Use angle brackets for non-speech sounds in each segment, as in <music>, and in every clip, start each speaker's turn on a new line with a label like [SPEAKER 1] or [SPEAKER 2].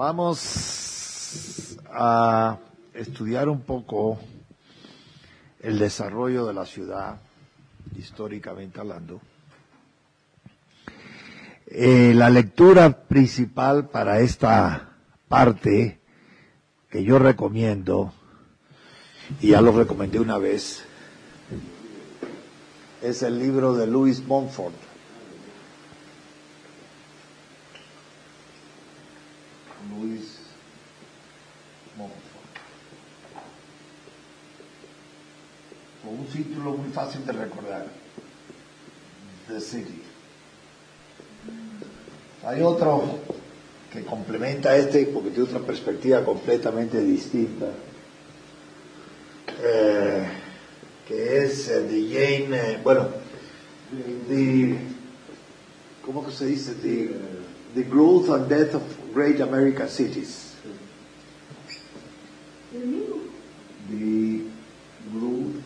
[SPEAKER 1] Vamos a estudiar un poco el desarrollo de la ciudad, históricamente hablando. Eh, la lectura principal para esta parte que yo recomiendo, y ya lo recomendé una vez, es el libro de Louis Montfort. Louis Montfort. Con un título muy fácil de recordar. The City. Hay otro que complementa este porque tiene otra perspectiva completamente distinta, eh, que es eh, de Jane, eh, bueno, the, ¿cómo que se dice? The, the Growth and Death of Great American Cities. The growth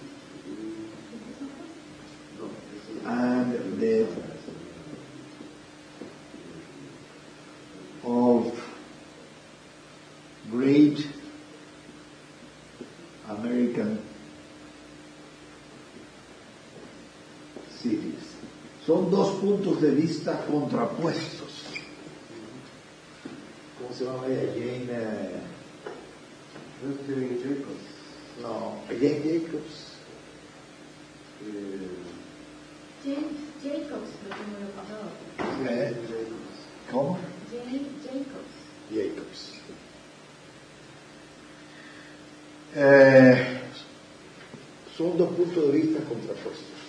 [SPEAKER 1] and death of great American cities. Son dos puntos de vista contrapuestos. ¿Cómo se llama ella? Jane. eh,
[SPEAKER 2] Jane Jacobs.
[SPEAKER 1] no, Jane Jacobs.
[SPEAKER 2] Eh,
[SPEAKER 3] James Jacobs lo tengo yo pasado.
[SPEAKER 1] Eh, ¿Cómo?
[SPEAKER 3] Jane Jacobs.
[SPEAKER 1] Jacobs. Eh, son dos puntos de vista contrapuestos.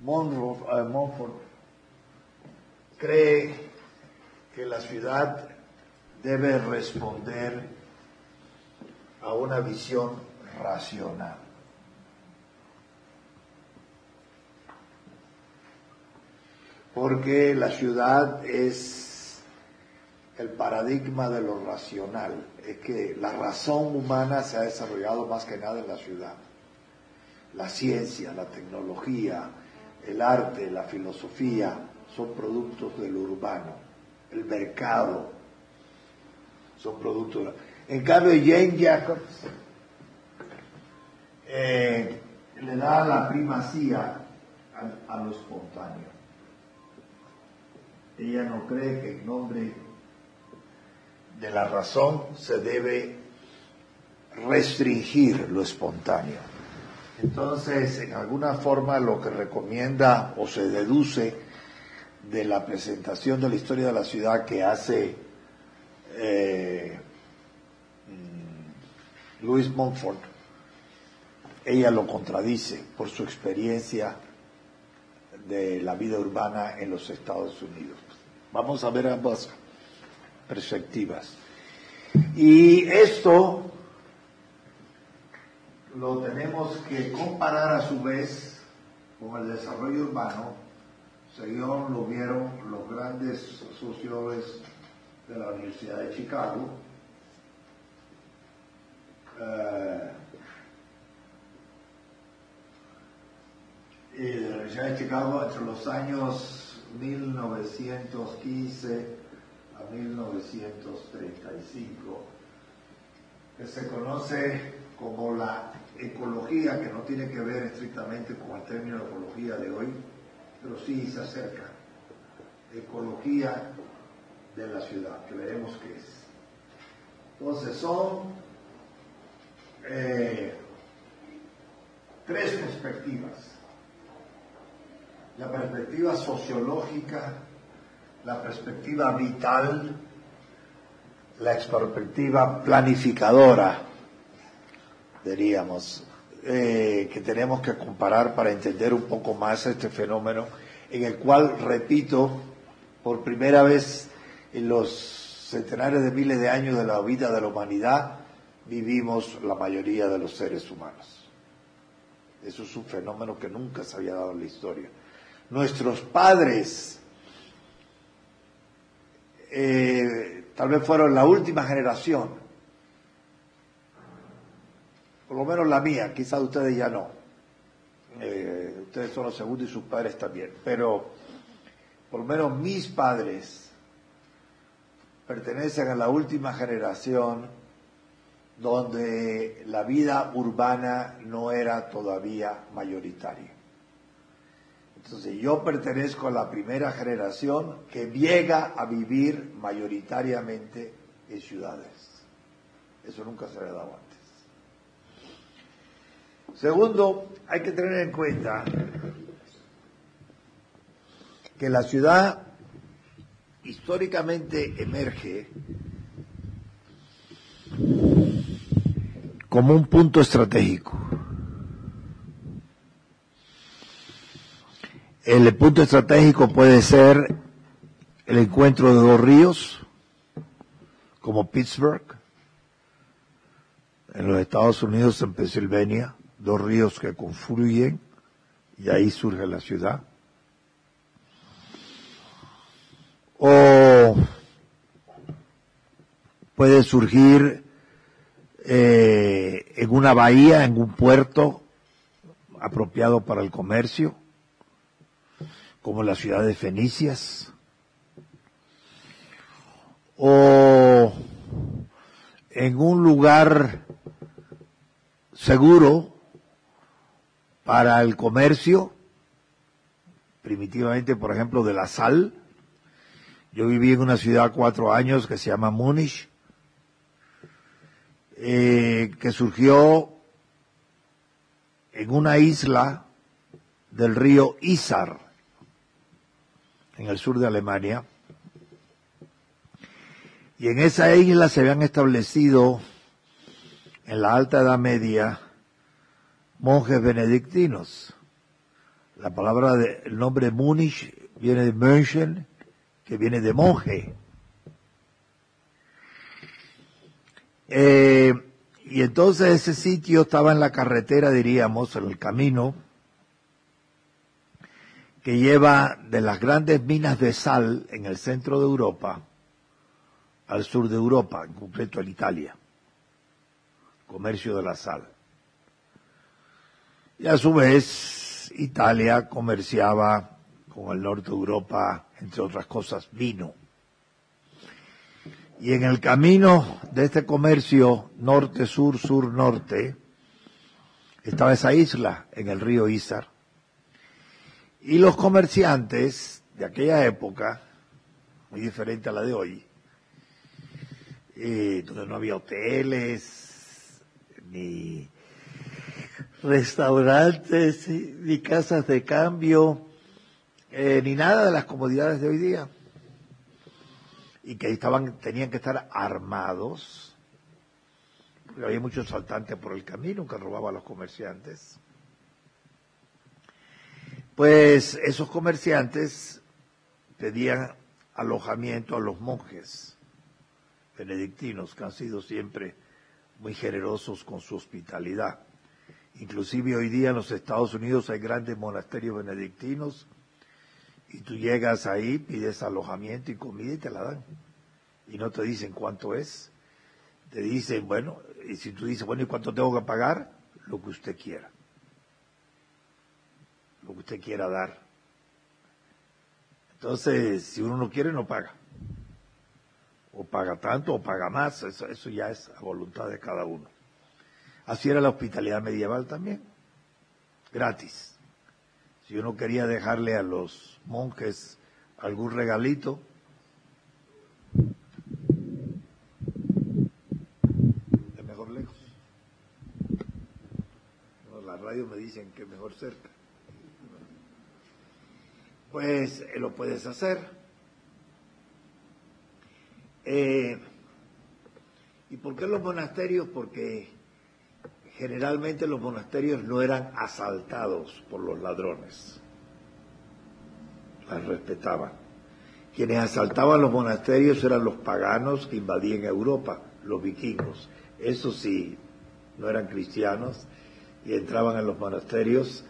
[SPEAKER 1] Monroe, eh, Montfort cree que la ciudad debe responder a una visión racional. porque la ciudad es el paradigma de lo racional, es que la razón humana se ha desarrollado más que nada en la ciudad. La ciencia, la tecnología, el arte, la filosofía son productos del urbano, el mercado son productos. En cambio, Jane Jacobs eh, le da la primacía a, a lo espontáneo. Ella no cree que en nombre de la razón se debe restringir lo espontáneo. Entonces, en alguna forma lo que recomienda o se deduce de la presentación de la historia de la ciudad que hace eh, mm, Louis Montfort, ella lo contradice por su experiencia de la vida urbana en los Estados Unidos. Vamos a ver ambas perspectivas. Y esto lo tenemos que comparar a su vez con el desarrollo urbano, según lo vieron los grandes sociólogos de la Universidad de Chicago. Eh, y de la Universidad de Chicago entre los años 1915 a 1935, que se conoce como la ecología, que no tiene que ver estrictamente con el término ecología de hoy, pero sí se acerca. Ecología de la ciudad, que veremos qué es. Entonces son eh, tres perspectivas la perspectiva sociológica, la perspectiva vital, la perspectiva planificadora, diríamos, eh, que tenemos que comparar para entender un poco más este fenómeno, en el cual, repito, por primera vez en los centenares de miles de años de la vida de la humanidad, vivimos la mayoría de los seres humanos. Eso es un fenómeno que nunca se había dado en la historia nuestros padres eh, tal vez fueron la última generación, por lo menos la mía, quizás ustedes ya no, eh, ustedes son los segundos y sus padres también, pero por lo menos mis padres, pertenecen a la última generación donde la vida urbana no era todavía mayoritaria. Entonces yo pertenezco a la primera generación que llega a vivir mayoritariamente en ciudades. Eso nunca se dado antes. Segundo, hay que tener en cuenta que la ciudad históricamente emerge como un punto estratégico. El punto estratégico puede ser el encuentro de dos ríos, como Pittsburgh, en los Estados Unidos, en Pensilvania, dos ríos que confluyen y ahí surge la ciudad. O puede surgir eh, en una bahía, en un puerto apropiado para el comercio, como la ciudad de Fenicias, o en un lugar seguro para el comercio, primitivamente, por ejemplo, de la sal. Yo viví en una ciudad cuatro años que se llama Múnich, eh, que surgió en una isla del río Isar, en el sur de Alemania. Y en esa isla se habían establecido en la Alta Edad Media monjes benedictinos. La palabra, de, el nombre Múnich viene de München, que viene de monje. Eh, y entonces ese sitio estaba en la carretera, diríamos, en el camino que lleva de las grandes minas de sal en el centro de Europa al sur de Europa, en concreto en Italia. Comercio de la sal. Y a su vez, Italia comerciaba con el norte de Europa, entre otras cosas, vino. Y en el camino de este comercio norte-sur, sur-norte, estaba esa isla en el río Isar. Y los comerciantes de aquella época, muy diferente a la de hoy, eh, donde no había hoteles, ni restaurantes, ni casas de cambio, eh, ni nada de las comodidades de hoy día. Y que estaban, tenían que estar armados, porque había muchos saltantes por el camino que robaban a los comerciantes. Pues esos comerciantes pedían alojamiento a los monjes benedictinos, que han sido siempre muy generosos con su hospitalidad. Inclusive hoy día en los Estados Unidos hay grandes monasterios benedictinos y tú llegas ahí, pides alojamiento y comida y te la dan. Y no te dicen cuánto es. Te dicen, bueno, y si tú dices, bueno, ¿y cuánto tengo que pagar? Lo que usted quiera. Lo que usted quiera dar. Entonces, si uno no quiere, no paga. O paga tanto o paga más. Eso, eso ya es a voluntad de cada uno. Así era la hospitalidad medieval también, gratis. Si uno quería dejarle a los monjes algún regalito, es mejor lejos. la radio me dicen que mejor cerca. Pues eh, lo puedes hacer. Eh, ¿Y por qué los monasterios? Porque generalmente los monasterios no eran asaltados por los ladrones. Las respetaban. Quienes asaltaban los monasterios eran los paganos que invadían Europa, los vikingos. Eso sí, no eran cristianos y entraban en los monasterios,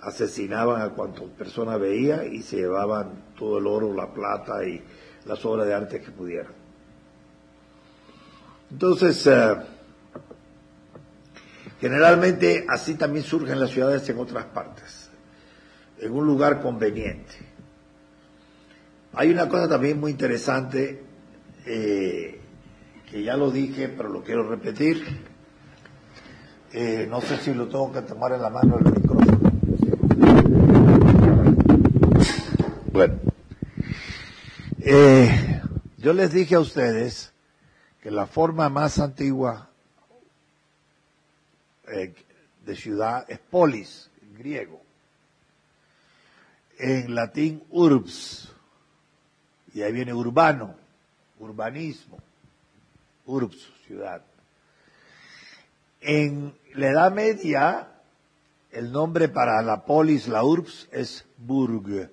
[SPEAKER 1] asesinaban a cuantas personas veía y se llevaban todo el oro, la plata y las obras de arte que pudieran. Entonces, eh, Generalmente así también surgen las ciudades en otras partes, en un lugar conveniente. Hay una cosa también muy interesante, eh, que ya lo dije, pero lo quiero repetir. Eh, no sé si lo tengo que tomar en la mano el micrófono. Bueno, eh, yo les dije a ustedes que la forma más antigua de ciudad es polis, en griego. En latín urbs, y ahí viene urbano, urbanismo, urbs, ciudad. En la Edad Media, el nombre para la polis, la urbs, es burg.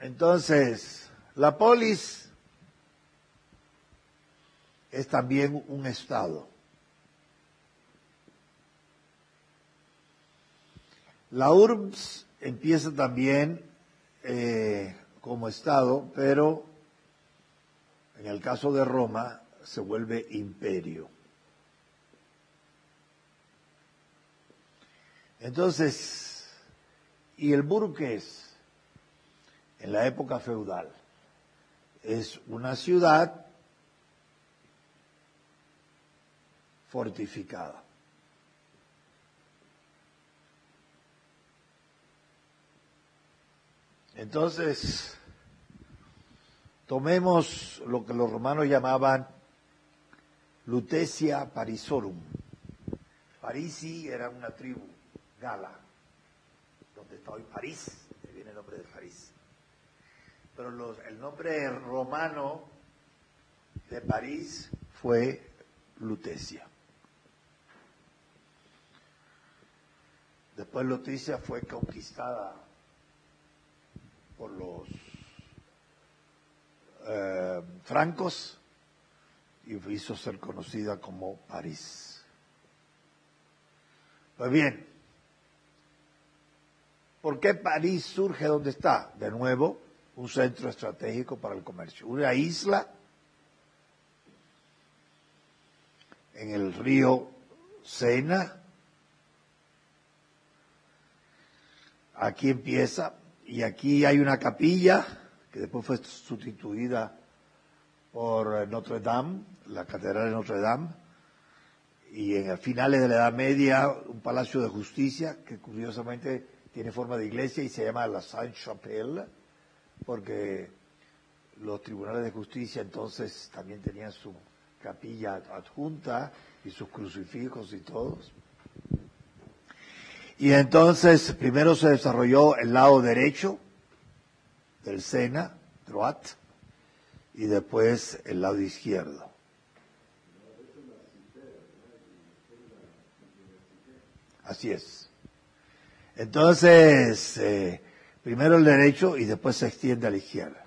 [SPEAKER 1] Entonces, la polis es también un estado. La urbs empieza también eh, como estado, pero en el caso de Roma se vuelve imperio. Entonces, ¿y el burgués En la época feudal. Es una ciudad fortificada. Entonces, tomemos lo que los romanos llamaban Lutetia Parisorum. Parisi era una tribu gala, donde está hoy París, que viene el nombre de París. Pero el nombre romano de París fue Lutecia. Después Lutecia fue conquistada por los eh, francos y hizo ser conocida como París. Pues bien, ¿por qué París surge donde está? De nuevo, un centro estratégico para el comercio. Una isla en el río Sena. Aquí empieza y aquí hay una capilla que después fue sustituida por Notre Dame, la Catedral de Notre Dame, y en finales de la Edad Media un palacio de justicia que curiosamente tiene forma de iglesia y se llama la Sainte-Chapelle, porque los tribunales de justicia entonces también tenían su capilla adjunta y sus crucifijos y todos. Y entonces primero se desarrolló el lado derecho del Sena, Droit, y después el lado izquierdo. Así es. Entonces, eh, primero el derecho y después se extiende a la izquierda.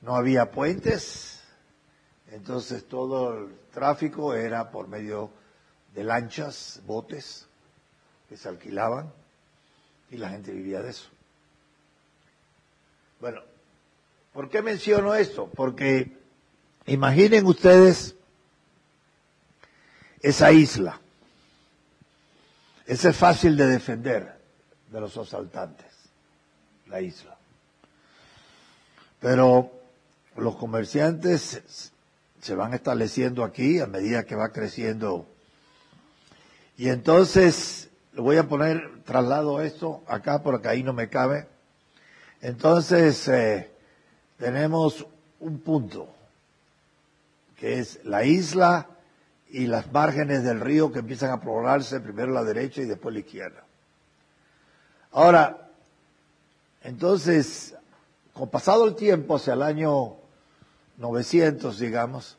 [SPEAKER 1] No había puentes, entonces todo el tráfico era por medio de lanchas, botes, que se alquilaban y la gente vivía de eso. Bueno, ¿por qué menciono esto? Porque imaginen ustedes esa isla. Ese es fácil de defender de los asaltantes, la isla. Pero los comerciantes se van estableciendo aquí a medida que va creciendo. Y entonces le voy a poner, traslado esto acá porque ahí no me cabe. Entonces, eh, tenemos un punto, que es la isla y las márgenes del río que empiezan a poblarse, primero la derecha y después la izquierda. Ahora, entonces, con pasado el tiempo, hacia el año 900, digamos,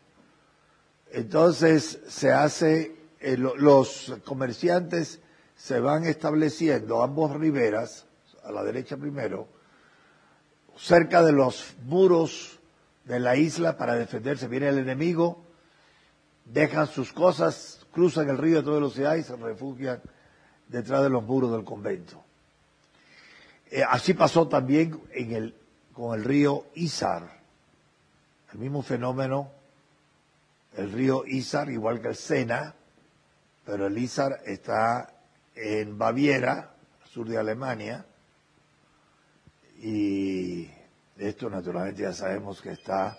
[SPEAKER 1] entonces se hace, eh, los comerciantes se van estableciendo ambos riberas, a la derecha primero, cerca de los muros de la isla para defenderse. Viene el enemigo, dejan sus cosas, cruzan el río a toda velocidad y se refugian detrás de los muros del convento. Eh, así pasó también en el, con el río Isar, el mismo fenómeno, el río Isar, igual que el Sena, pero el Isar está en Baviera, sur de Alemania, y esto naturalmente ya sabemos que está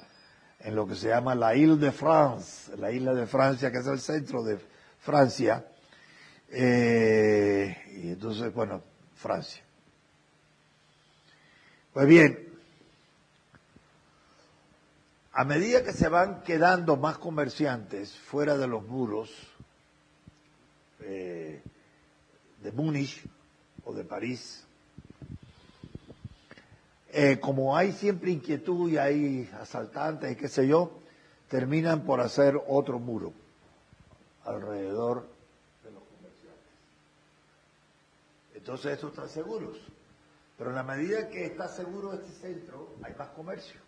[SPEAKER 1] en lo que se llama la Ile de France, la isla de Francia, que es el centro de Francia, eh, y entonces, bueno, Francia. Pues bien, a medida que se van quedando más comerciantes fuera de los muros eh, de Múnich o de París, eh, como hay siempre inquietud y hay asaltantes y qué sé yo, terminan por hacer otro muro alrededor de los comerciantes. Entonces estos están seguros. Pero en la medida que está seguro este centro, hay más comercio.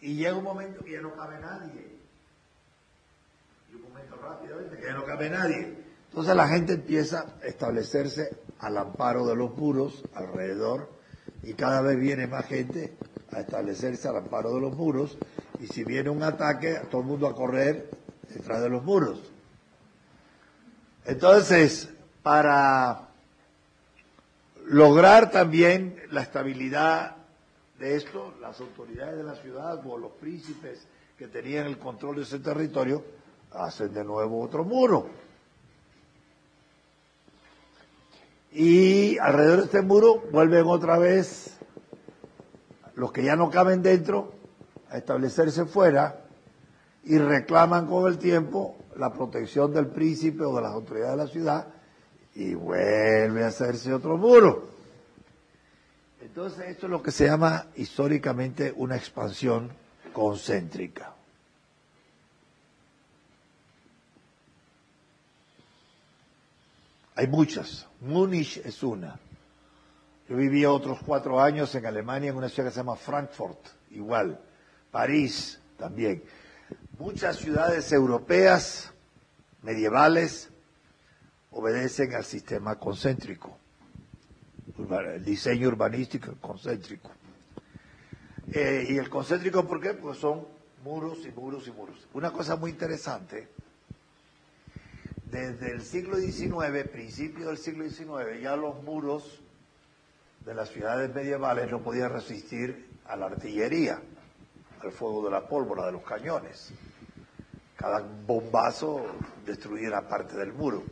[SPEAKER 1] Y llega un momento que ya no cabe nadie. Y un momento rápidamente que ya no cabe nadie. Entonces la gente empieza a establecerse al amparo de los muros alrededor y cada vez viene más gente a establecerse al amparo de los muros y si viene un ataque, todo el mundo a correr detrás de los muros. Entonces, para lograr también la estabilidad de esto, las autoridades de la ciudad o los príncipes que tenían el control de ese territorio hacen de nuevo otro muro. Y alrededor de este muro vuelven otra vez los que ya no caben dentro a establecerse fuera y reclaman con el tiempo la protección del príncipe o de las autoridades de la ciudad y vuelve a hacerse otro muro. Entonces esto es lo que se llama históricamente una expansión concéntrica. Hay muchas. Múnich es una. Yo viví otros cuatro años en Alemania en una ciudad que se llama Frankfurt, igual. París también. Muchas ciudades europeas medievales obedecen al sistema concéntrico, el diseño urbanístico concéntrico. Eh, y el concéntrico, ¿por qué? Pues son muros y muros y muros. Una cosa muy interesante, desde el siglo XIX, principio del siglo XIX, ya los muros de las ciudades medievales no podían resistir a la artillería, al fuego de la pólvora, de los cañones. Cada bombazo destruía parte del muro.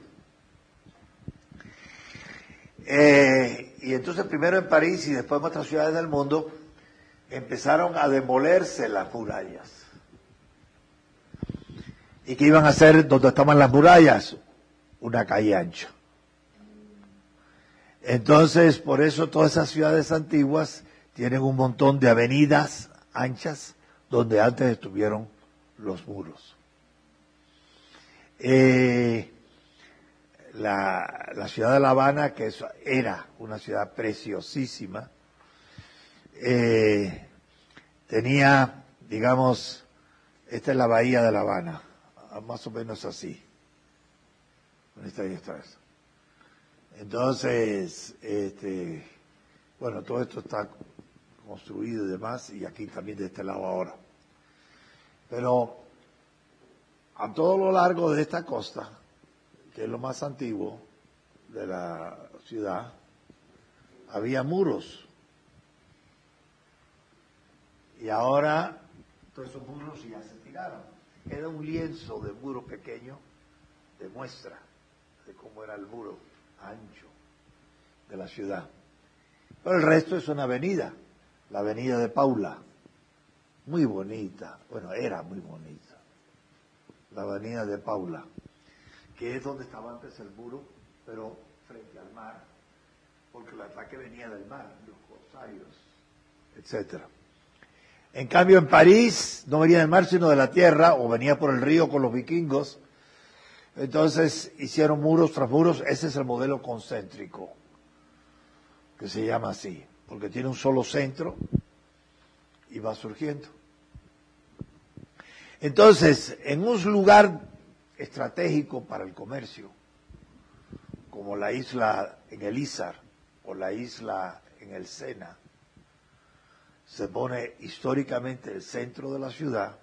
[SPEAKER 1] Eh, y entonces primero en París y después en otras ciudades del mundo empezaron a demolerse las murallas. ¿Y qué iban a hacer donde estaban las murallas? Una calle ancha. Entonces, por eso todas esas ciudades antiguas tienen un montón de avenidas anchas donde antes estuvieron los muros. Eh, la, ciudad de La Habana, que era una ciudad preciosísima, eh, tenía, digamos, esta es la bahía de La Habana, más o menos así. Y esta es. Entonces, este, bueno, todo esto está construido y demás, y aquí también de este lado ahora. Pero a todo lo largo de esta costa, que es lo más antiguo de la ciudad, había muros. Y ahora todos esos muros ya se tiraron. Era un lienzo de muro pequeño de muestra de cómo era el muro ancho de la ciudad. Pero el resto es una avenida, la avenida de Paula, muy bonita, bueno, era muy bonita, la avenida de Paula, que es donde estaba antes el muro, pero frente al mar, porque el ataque venía del mar, los corsarios, etcétera. En cambio, en París no venía del mar, sino de la tierra, o venía por el río con los vikingos. Entonces hicieron muros tras muros. Ese es el modelo concéntrico, que se llama así, porque tiene un solo centro y va surgiendo. Entonces, en un lugar estratégico para el comercio, como la isla en el Izar o la isla en el Sena, se pone históricamente el centro de la ciudad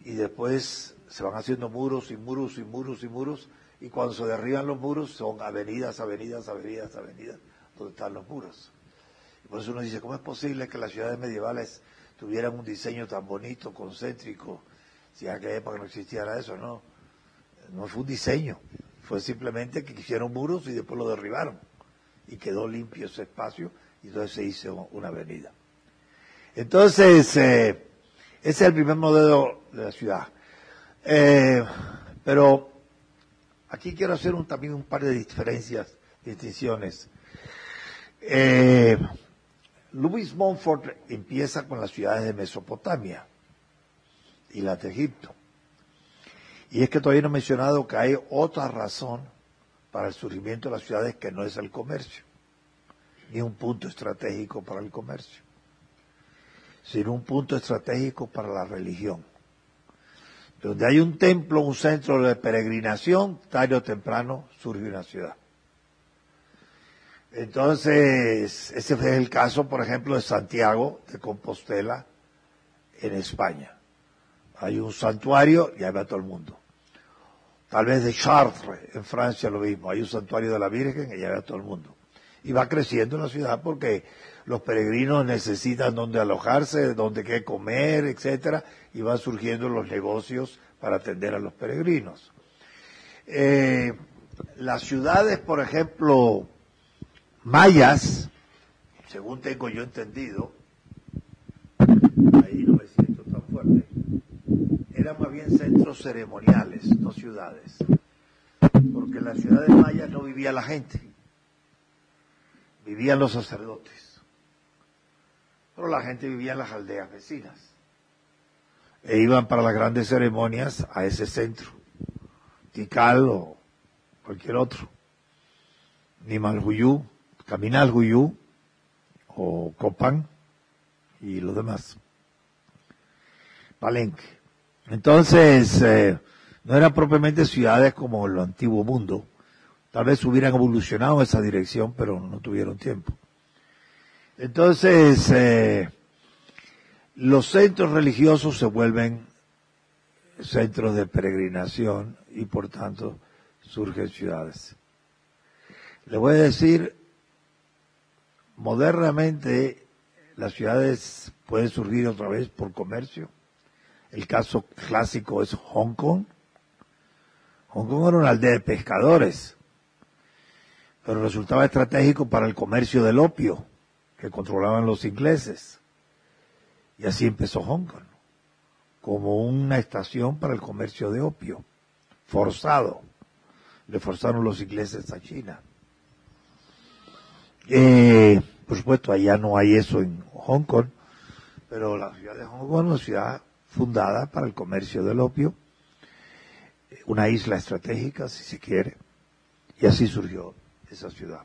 [SPEAKER 1] y después se van haciendo muros y muros y muros y muros Y cuando se derriban los muros son avenidas, avenidas, avenidas, avenidas, donde están los muros. Y por eso uno dice, ¿cómo es posible que las ciudades medievales tuvieran un diseño tan bonito, concéntrico, si en aquella época no existiera eso? No, no fue un diseño, fue simplemente que hicieron muros y después lo derribaron. Y quedó limpio ese espacio y entonces se hizo una avenida. Entonces, eh, ese es el primer modelo de la ciudad. Eh, pero Aquí quiero hacer un, también un par de diferencias, distinciones. Eh, Louis Montfort empieza con las ciudades de Mesopotamia y las de Egipto. Y es que todavía no he mencionado que hay otra razón para el surgimiento de las ciudades que no es el comercio, ni un punto estratégico para el comercio, sino un punto estratégico para la religión. Donde hay un templo, un centro de peregrinación, tarde o temprano surge una ciudad. Entonces, ese fue el caso, por ejemplo, de Santiago de Compostela en España. Hay un santuario y ahí va todo el mundo. Tal vez de Chartres en Francia lo mismo. Hay un santuario de la Virgen y ahí va todo el mundo. Y va creciendo la ciudad porque los peregrinos necesitan donde alojarse, donde qué comer, etcétera, y van surgiendo los negocios para atender a los peregrinos. Eh, las ciudades, por ejemplo, mayas, según tengo yo entendido, ahí no me siento tan fuerte, eran más bien centros ceremoniales, no ciudades, porque en las ciudades mayas no vivía la gente, vivían los sacerdotes pero la gente vivía en las aldeas vecinas. E iban para las grandes ceremonias a ese centro, Tikal o cualquier otro. Nimalhuyú, Caminalhuyú o Copán y lo demás. Palenque. Entonces, eh, no eran propiamente ciudades como el antiguo mundo. Tal vez hubieran evolucionado en esa dirección, pero no tuvieron tiempo. Entonces, eh, los centros religiosos se vuelven centros de peregrinación y por tanto surgen ciudades. Le voy a decir, modernamente las ciudades pueden surgir otra vez por comercio. El caso clásico es Hong Kong. Hong Kong era una aldea de pescadores, pero resultaba estratégico para el comercio del opio que controlaban los ingleses. Y así empezó Hong Kong, como una estación para el comercio de opio, forzado. Le forzaron los ingleses a China. Eh, por supuesto, allá no hay eso en Hong Kong, pero la ciudad de Hong Kong es una ciudad fundada para el comercio del opio, una isla estratégica, si se quiere, y así surgió esa ciudad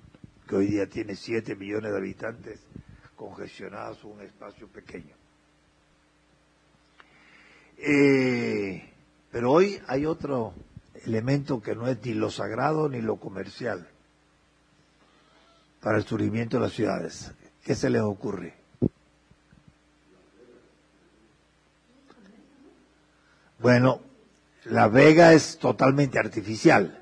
[SPEAKER 1] que hoy día tiene 7 millones de habitantes congestionados un espacio pequeño. Eh, pero hoy hay otro elemento que no es ni lo sagrado ni lo comercial para el surgimiento de las ciudades. ¿Qué se les ocurre? Bueno, la Vega es totalmente artificial.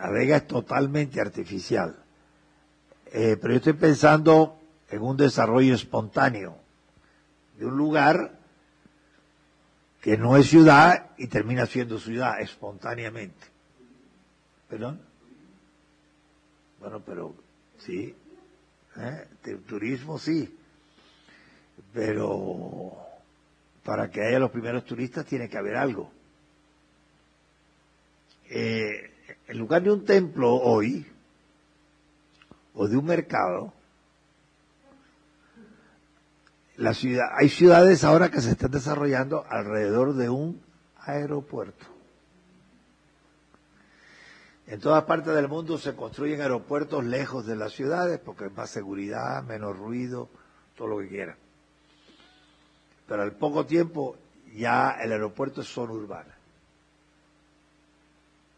[SPEAKER 1] La Vega es totalmente artificial. Eh, pero yo estoy pensando en un desarrollo espontáneo de un lugar que no es ciudad y termina siendo ciudad espontáneamente. ¿Perdón? Bueno, pero sí. ¿eh? turismo sí. Pero para que haya los primeros turistas tiene que haber algo. Eh, en lugar de un templo hoy, o de un mercado, hay ciudades ahora que se están desarrollando alrededor de un aeropuerto. En todas partes del mundo se construyen aeropuertos lejos de las ciudades porque hay más seguridad, menos ruido, todo lo que quieran. Pero al poco tiempo ya el aeropuerto es zona urbana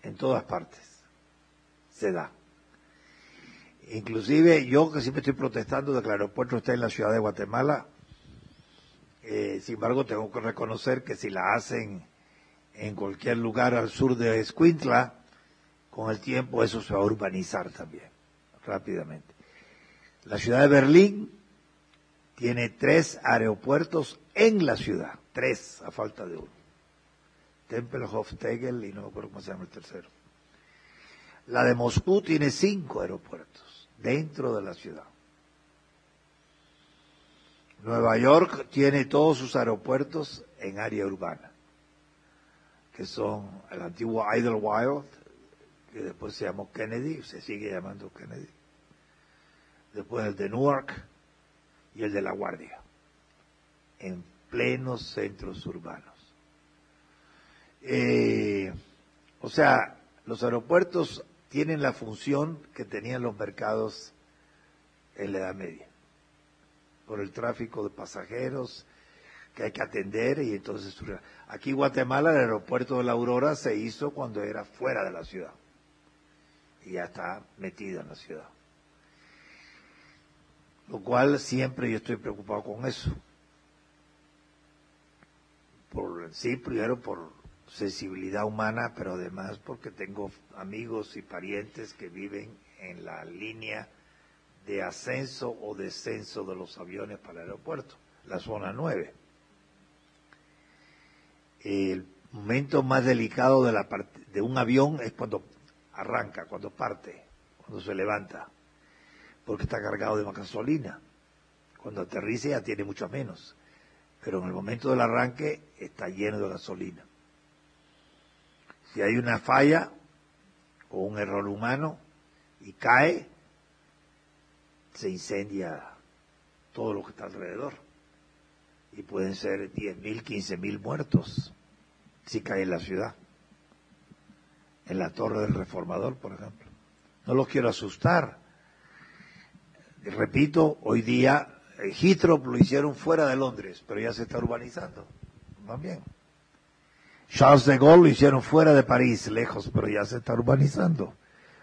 [SPEAKER 1] en todas partes. Se da. Inclusive yo que siempre estoy protestando de que el aeropuerto está en la ciudad de Guatemala, eh, sin embargo tengo que reconocer que si la hacen en cualquier lugar al sur de Escuintla, con el tiempo eso se va a urbanizar también, rápidamente. La ciudad de Berlín tiene tres aeropuertos en la ciudad, tres a falta de uno. Tempelhof, Tegel y no me acuerdo cómo se llama el tercero. La de Moscú tiene cinco aeropuertos dentro de la ciudad. Nueva York tiene todos sus aeropuertos en área urbana, que son el antiguo Idlewild, que después se llamó Kennedy, se sigue llamando Kennedy, después el de Newark y el de La Guardia, en plenos centros urbanos. Eh, o sea, los aeropuertos tienen la función que tenían los mercados en la Edad Media, por el tráfico de pasajeros que hay que atender y entonces aquí Guatemala el aeropuerto de la Aurora se hizo cuando era fuera de la ciudad y ya está metido en la ciudad. Lo cual siempre yo estoy preocupado con eso. Por, sí, primero por sensibilidad humana, pero además porque tengo amigos y parientes que viven en la línea de ascenso o descenso de los aviones para el aeropuerto, la zona 9. El momento más delicado de, la de un avión es cuando arranca, cuando parte, cuando se levanta, porque está cargado de gasolina. Cuando aterriza ya tiene mucho menos, pero en el momento del arranque está lleno de gasolina. Si hay una falla o un error humano y cae, se incendia todo lo que está alrededor. Y pueden ser 10.000, 15.000 muertos si cae en la ciudad en la Torre del Reformador, por ejemplo. No los quiero asustar. Repito, hoy día Heathrow lo hicieron fuera de Londres, pero ya se está urbanizando. bien. Charles de Gaulle lo hicieron fuera de París, lejos, pero ya se está urbanizando.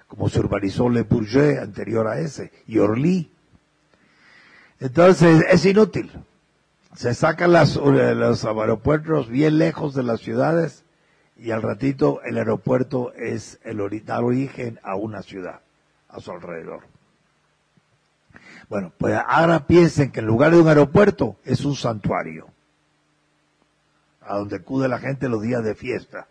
[SPEAKER 1] Como se urbanizó Le Bourget anterior a ese, y Orly. Entonces, es inútil. Se sacan las, los aeropuertos bien lejos de las ciudades y al ratito el aeropuerto es el origen a una ciudad, a su alrededor. Bueno, pues ahora piensen que en lugar de un aeropuerto es un santuario, a donde acude la gente los días de fiesta,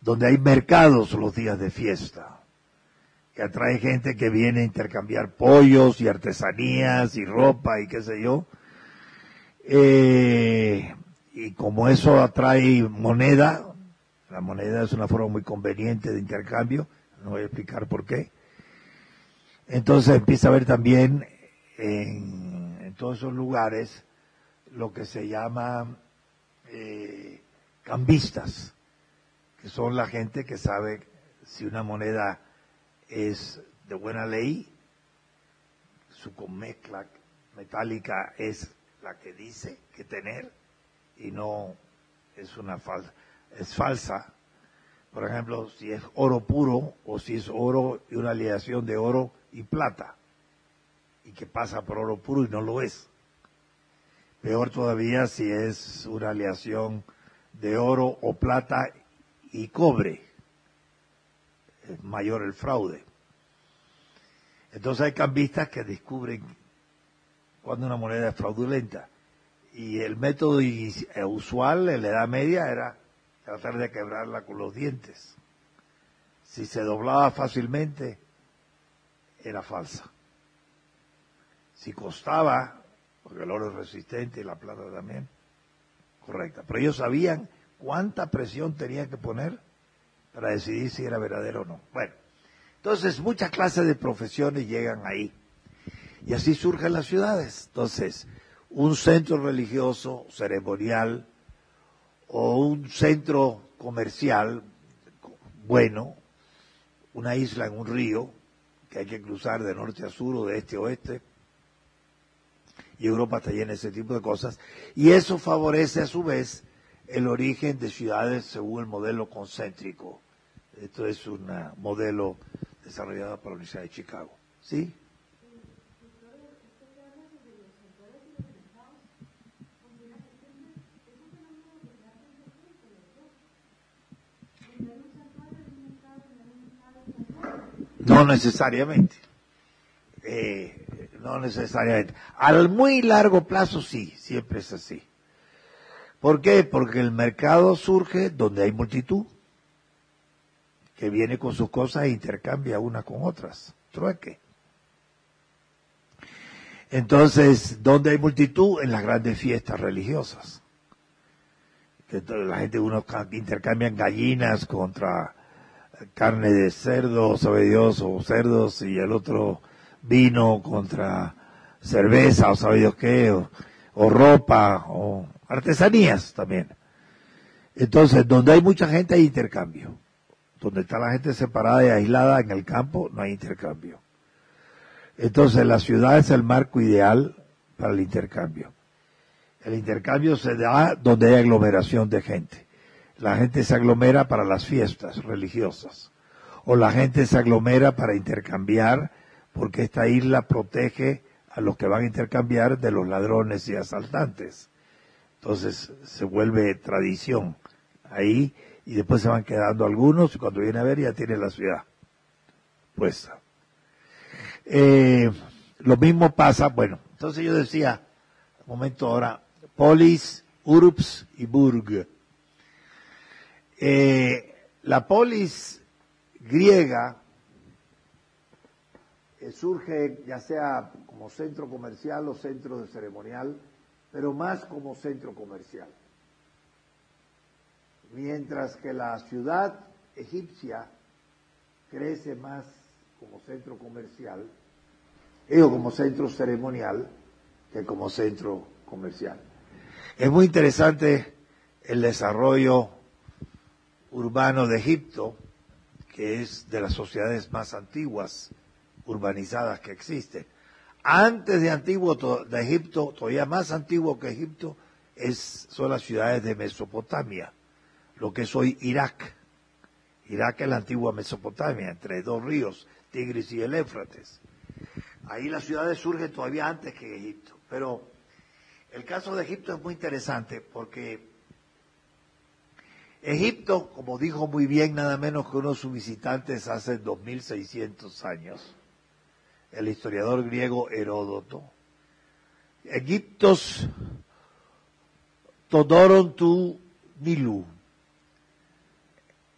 [SPEAKER 1] donde hay mercados los días de fiesta, que atrae gente que viene a intercambiar pollos y artesanías y ropa y qué sé yo. Eh, y como eso atrae moneda, la moneda es una forma muy conveniente de intercambio, no voy a explicar por qué. Entonces empieza a haber también en, todos esos lugares lo que se llama eh, cambistas, que son la gente que sabe si una moneda es de buena ley, su mezcla metálica es la que dice que tener, y no es una falsa, es falsa. Por ejemplo, si es oro puro o si es oro y una aleación de oro y plata y que pasa por oro puro y no lo es. Peor todavía si es una aleación de oro o plata y cobre. Es mayor el fraude. Entonces hay cambistas que descubren cuando una moneda es fraudulenta y el método eh, usual en la Edad Media era tratar de quebrarla con los dientes. Si se doblaba fácilmente, era falsa. Si costaba, porque el oro es resistente y la plata también, correcta. Pero ellos sabían cuánta presión tenían que poner para decidir si era verdadero o no. Bueno, entonces muchas clases de profesiones llegan ahí. Y así surgen las ciudades. Entonces, un centro religioso, ceremonial, o un centro comercial bueno, una isla en un río que hay que cruzar de norte a sur o de este a oeste, y Europa está llena de ese tipo de cosas, y eso favorece a su vez el origen de ciudades según el modelo concéntrico. Esto es un ah, modelo desarrollado por la Universidad de Chicago. ¿Sí? No necesariamente. Eh, no necesariamente. Al muy largo plazo sí, siempre es así. ¿Por qué? Porque el mercado surge donde hay multitud, que viene con sus cosas e intercambia unas con otras. Trueque. Entonces, ¿dónde hay multitud? En las grandes fiestas religiosas. Que la gente, uno intercambian gallinas contra carne de cerdo, sabe Dios, o cerdos, y el otro vino contra cerveza, o sabe Dios qué, o ropa, o artesanías también. Entonces, donde hay mucha gente hay intercambio. Donde está la gente separada y aislada en el campo, no hay intercambio. Entonces, la ciudad es el marco ideal para el intercambio. El intercambio se da donde hay aglomeración de gente. La gente se aglomera para las fiestas religiosas. O la gente se aglomera para intercambiar porque esta isla protege a los que van a intercambiar de los ladrones y asaltantes. Entonces se vuelve tradición ahí y después se van quedando algunos y cuando viene a ver ya tiene la ciudad puesta. Eh, lo mismo pasa, bueno, entonces yo decía, un momento ahora, polis, urbs y burg. Eh, la polis griega surge ya sea como centro comercial o centro de ceremonial, pero más como centro comercial. Mientras que la ciudad egipcia crece más como centro comercial, o como centro ceremonial, que como centro comercial. Es muy interesante el desarrollo urbano de Egipto, que es de las sociedades más antiguas urbanizadas que existen. Antes de antiguo de Egipto, todavía más antiguo que Egipto, es, son las ciudades de Mesopotamia, lo que es hoy Irak. Irak es la antigua Mesopotamia, entre dos ríos, Tigris y el Éfrates. Ahí las ciudades surgen todavía antes que Egipto. Pero el caso de Egipto es muy interesante porque Egipto, como dijo muy bien nada menos que uno de sus visitantes hace 2600 años, el historiador griego Heródoto, Egiptos todoron tu Nilu.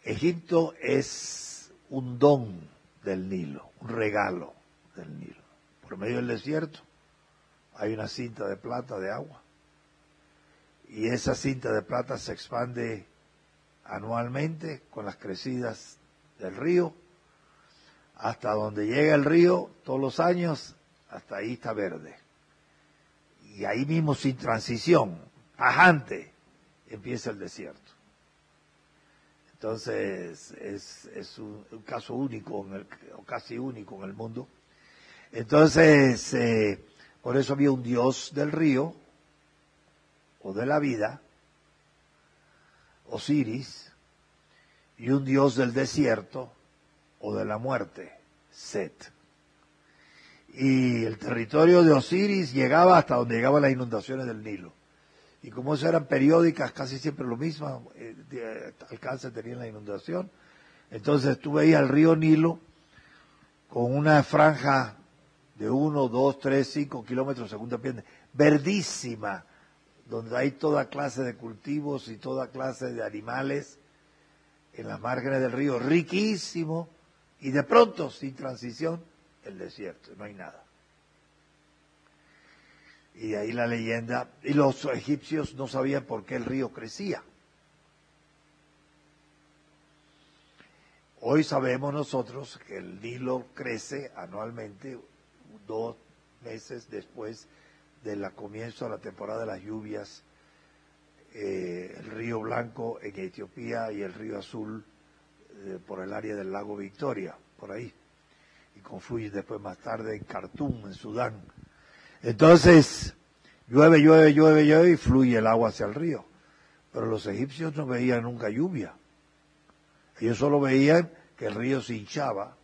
[SPEAKER 1] Egipto es un don del Nilo, un regalo del Nilo. Por medio del desierto hay una cinta de plata de agua. Y esa cinta de plata se expande anualmente con las crecidas del río hasta donde llega el río todos los años, hasta ahí está verde. Y ahí mismo sin transición, tajante, empieza el desierto. Entonces es, un, caso único, en el, o casi único en el mundo. Entonces, eh, por eso había un dios del río, o de la vida, Osiris, y un dios del desierto, o de la muerte, Set. Y el territorio de Osiris llegaba hasta donde llegaban las inundaciones del Nilo. Y como eso eran periódicas, casi siempre lo mismo, eh, de alcance tenía la inundación. Entonces tú veías el río Nilo con una franja de uno, dos, tres, cinco kilómetros segunda pierna, verdísima, donde hay toda clase de cultivos y toda clase de animales en las márgenes del río, riquísimo, y de pronto, sin transición, el desierto, no hay nada. Y de ahí la leyenda, y los egipcios no sabían por qué el río crecía. Hoy sabemos nosotros que el Nilo crece anualmente dos meses después del comienzo de la temporada de las lluvias, eh, el río Blanco en Etiopía y el río Azul eh, por el área del lago Victoria, por ahí, y confluye después más tarde en Khartoum, en Sudán. Entonces, llueve, llueve, llueve, llueve y fluye el agua hacia el río. Pero los egipcios no veían nunca lluvia. Ellos solo veían que el río se hinchaba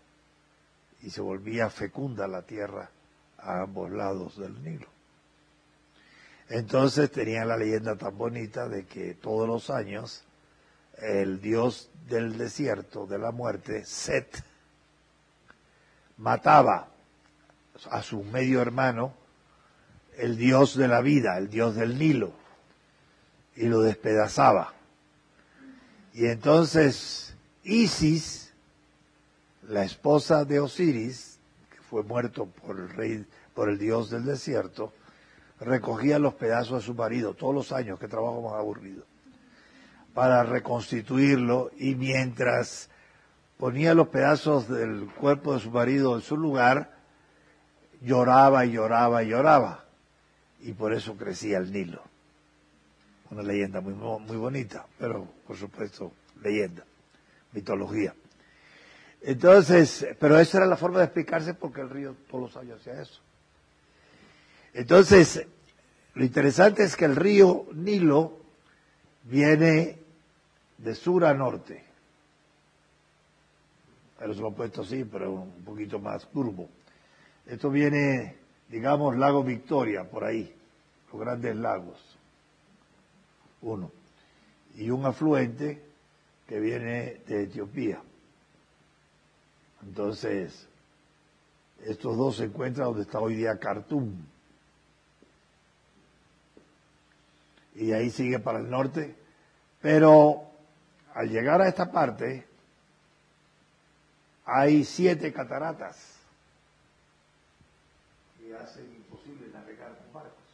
[SPEAKER 1] y se volvía fecunda la tierra a ambos lados del Nilo. Entonces tenían la leyenda tan bonita de que todos los años el dios del desierto, de la muerte, Set, mataba a su medio hermano, el dios de la vida, el dios del Nilo, y lo despedazaba. Y entonces Isis, la esposa de Osiris, que fue muerto por el rey, por el dios del desierto, recogía los pedazos de su marido todos los años, que trabajo más aburrido, para reconstituirlo y mientras ponía los pedazos del cuerpo de su marido en su lugar, lloraba y lloraba y lloraba. Y por eso crecía el Nilo. Una leyenda muy, muy bonita, pero por supuesto leyenda, mitología. Entonces, pero esa era la forma de explicarse porque el río todos los años hacía eso. Entonces, lo interesante es que el río Nilo viene de sur a norte. Pero se lo he puesto así, pero un poquito más curvo. Esto viene, digamos, lago Victoria, por ahí, los grandes lagos. Uno. Y un afluente que viene de Etiopía. Entonces, estos dos se encuentran donde está hoy día Khartoum. Y ahí sigue para el norte. Pero al llegar a esta parte, hay siete cataratas hacen imposible navegar con barcos.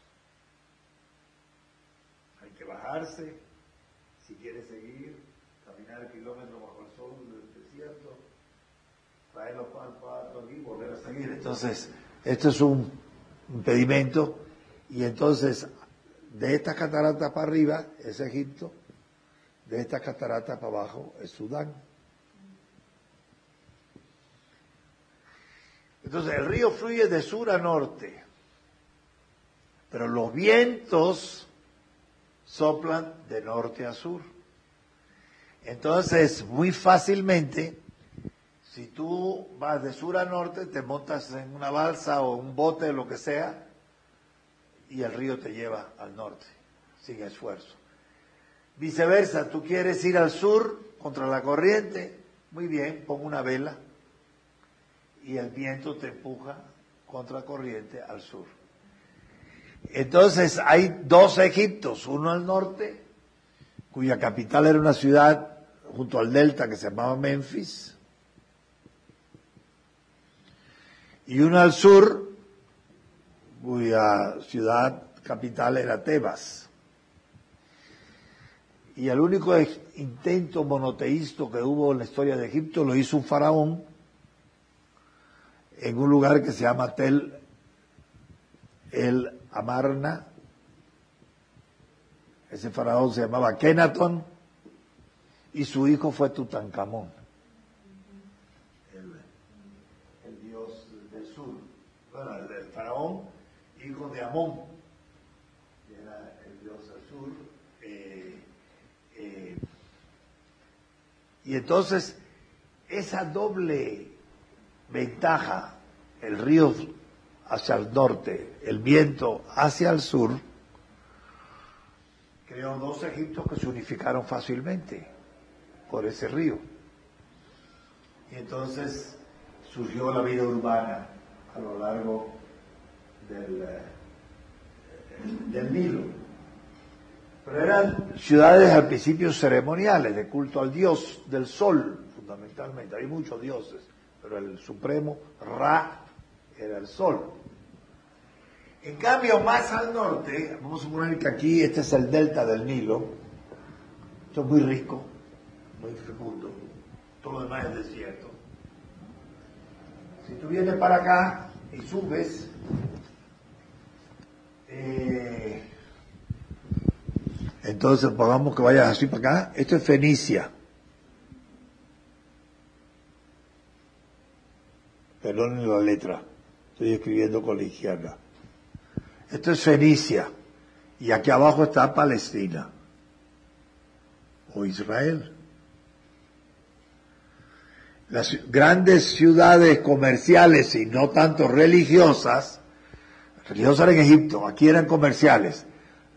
[SPEAKER 1] Hay que bajarse, si quiere seguir, caminar kilómetros bajo el sol del desierto, traer los patos aquí y volver a seguir. Entonces, esto es un impedimento y entonces de estas cataratas para arriba es Egipto, de estas cataratas para abajo es Sudán. Entonces el río fluye de sur a norte, pero los vientos soplan de norte a sur. Entonces, muy fácilmente, si tú vas de sur a norte, te montas en una balsa o un bote, lo que sea, y el río te lleva al norte, sin esfuerzo. Viceversa, tú quieres ir al sur contra la corriente, muy bien, pon una vela y el viento te empuja contra corriente al sur. Entonces hay dos Egiptos, uno al norte, cuya capital era una ciudad junto al delta que se llamaba Memphis, y uno al sur, cuya ciudad capital era Tebas. Y el único intento monoteísta que hubo en la historia de Egipto lo hizo un faraón en un lugar que se llama Tel el Amarna. Ese faraón se llamaba Kenaton y su hijo fue Tutankamón, el, dios del sur. Bueno, el, faraón, hijo de Amón, que era el dios del sur. Eh, eh, y entonces, esa doble ventaja, el río hacia el norte, el viento hacia el sur, creó dos Egiptos que se unificaron fácilmente por ese río. Y entonces surgió la vida urbana a lo largo del, eh, del Nilo. Pero eran ciudades al principio ceremoniales, de culto al dios del sol, fundamentalmente. Hay muchos dioses pero el supremo Ra era el sol. En cambio, más al norte, vamos a suponer que aquí este es el delta del Nilo, esto es muy rico, muy fecundo, todo lo demás es desierto. Si tú vienes para acá y subes, eh, entonces pongamos que vayas así para acá, esto es Fenicia. Perdonen la letra, estoy escribiendo con la izquierda. Esto es Fenicia y aquí abajo está Palestina o Israel. Las grandes ciudades comerciales y no tanto religiosas, religiosas en Egipto, aquí eran comerciales,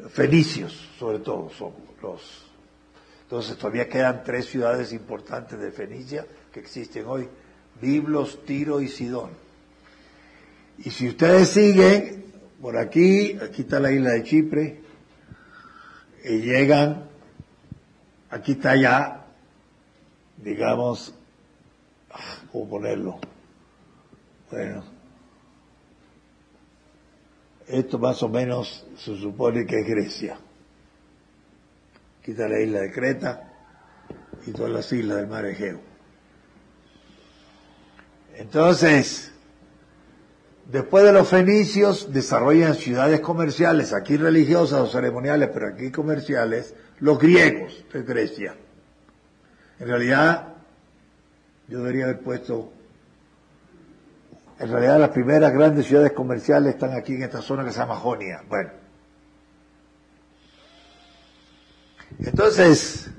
[SPEAKER 1] fenicios sobre todo son los. Entonces todavía quedan tres ciudades importantes de Fenicia que existen hoy, Biblos, Tiro y Sidón. Y si ustedes siguen por aquí, aquí está la isla de Chipre, y llegan, aquí está ya, digamos, ah, ¿cómo ponerlo? Bueno, esto más o menos se supone que es Grecia. Está la isla de Creta y todas las islas del mar Egeo. Entonces, después de los fenicios desarrollan ciudades comerciales, aquí religiosas o ceremoniales, pero aquí comerciales, los griegos de Grecia. En realidad, yo debería haber puesto en realidad las primeras grandes ciudades comerciales están aquí en esta zona que se llama Jonia. Bueno. Entonces,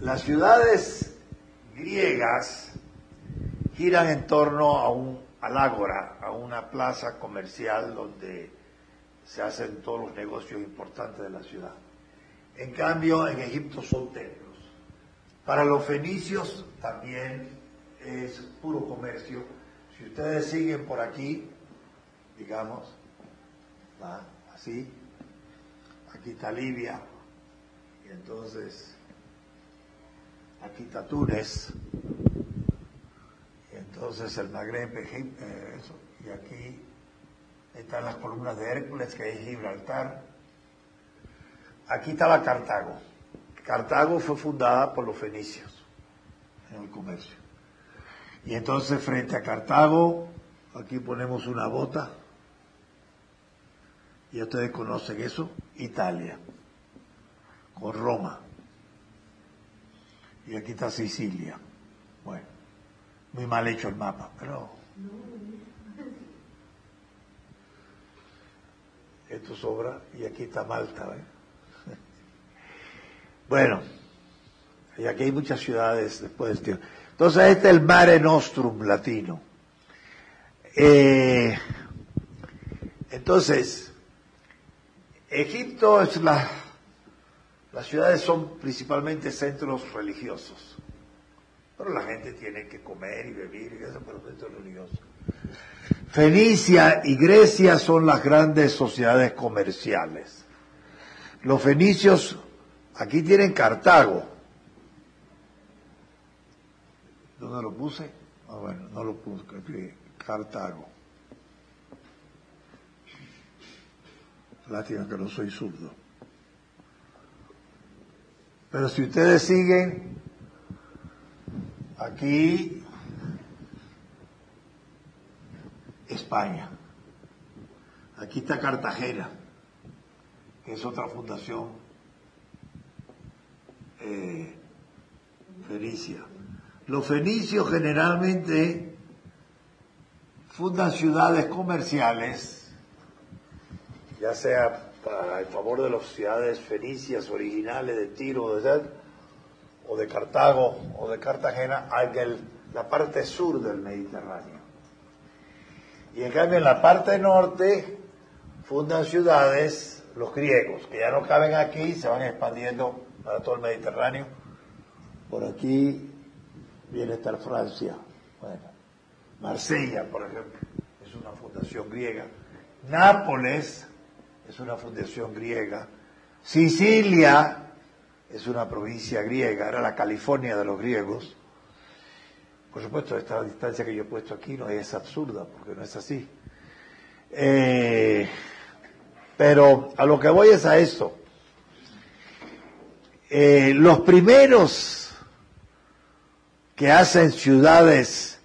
[SPEAKER 1] las ciudades griegas giran en torno a un al ágora, a una plaza comercial donde se hacen todos los negocios importantes de la ciudad. En cambio, en Egipto son templos. Para los fenicios también es puro comercio si ustedes siguen por aquí, digamos, así, aquí está Libia, y entonces aquí está Túnez, y entonces el Magreb, eh, y aquí están las columnas de Hércules, que es Gibraltar. Aquí estaba Cartago. Cartago fue fundada por los fenicios en el comercio. Y entonces frente a Cartago, aquí ponemos una bota, y ustedes conocen eso, Italia, con Roma. Y aquí está Sicilia. Bueno, muy mal hecho el mapa, pero... Esto sobra y aquí está Malta. <laughs> Bueno, y aquí hay muchas ciudades después de este entonces este es el Mare Nostrum latino. Eh, entonces, Egipto es la, las ciudades son principalmente centros religiosos, pero la gente tiene que comer y beber y eso, pero centros religiosos. Fenicia y Grecia son las grandes sociedades comerciales. Los fenicios, aquí tienen Cartago, ¿Dónde lo puse? Ah, bueno, no lo puse, Cartago. Lástima que no soy zurdo. Pero si ustedes siguen, aquí España. Aquí está Cartagena, que es otra fundación eh, fenicia. Los fenicios generalmente fundan ciudades comerciales, ya sea el favor de las ciudades fenicias originales de Tiro de o de Cartago o de Cartagena, en la parte sur del Mediterráneo. Y en cambio en la parte norte fundan ciudades los griegos, que ya no caben aquí, se van expandiendo para todo el Mediterráneo. Por aquí viene estar Francia. Bueno, Marsella, por ejemplo, es una fundación griega. Nápoles es una fundación griega. Sicilia es una provincia griega, era la California de los griegos. Por supuesto, esta distancia que yo he puesto aquí no es absurda, porque no es así. Eh, pero a lo que voy es a esto. Eh, los primeros que hacen ciudades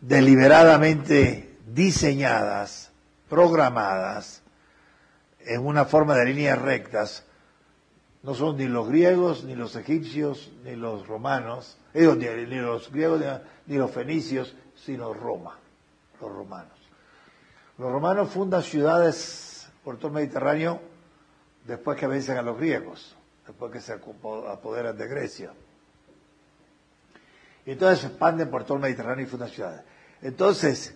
[SPEAKER 1] deliberadamente diseñadas, programadas, en una forma de líneas rectas, no son ni los griegos, ni los egipcios, ni los romanos, ni, los griegos, ni, los fenicios, sino Roma, los romanos. Los romanos fundan ciudades por todo el Mediterráneo después que vencen a los griegos, después que se apoderan de Grecia. Y entonces se expanden por todo el Mediterráneo y fundan ciudades. Entonces,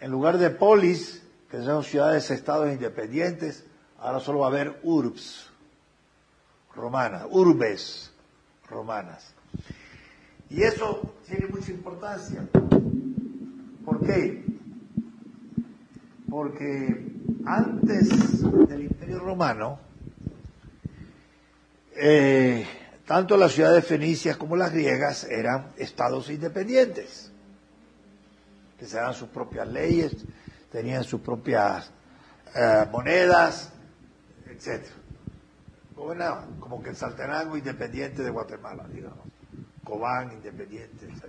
[SPEAKER 1] en lugar de polis, que son ciudades, estados independientes, ahora solo va a haber urbs romanas, urbes romanas. Y eso tiene mucha importancia. ¿Por qué? Porque antes del Imperio Romano, eh, tanto las ciudades fenicias como las griegas eran estados independientes, que se daban sus propias leyes, tenían sus propias eh, monedas, etc. como que el Saltenango independiente de Guatemala, digamos, Cobán independiente, etc.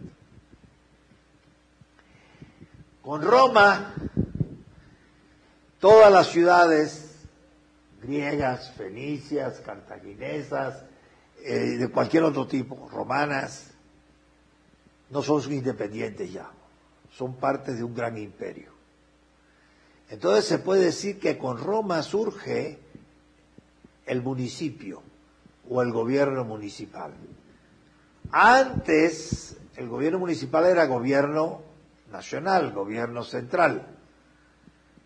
[SPEAKER 1] Con Roma, todas las ciudades griegas, fenicias, cartaginesas, eh, de cualquier otro tipo, romanas, no son independientes ya, son parte de un gran imperio. Entonces se puede decir que con Roma surge el municipio o el gobierno municipal. Antes el gobierno municipal era gobierno nacional, gobierno central.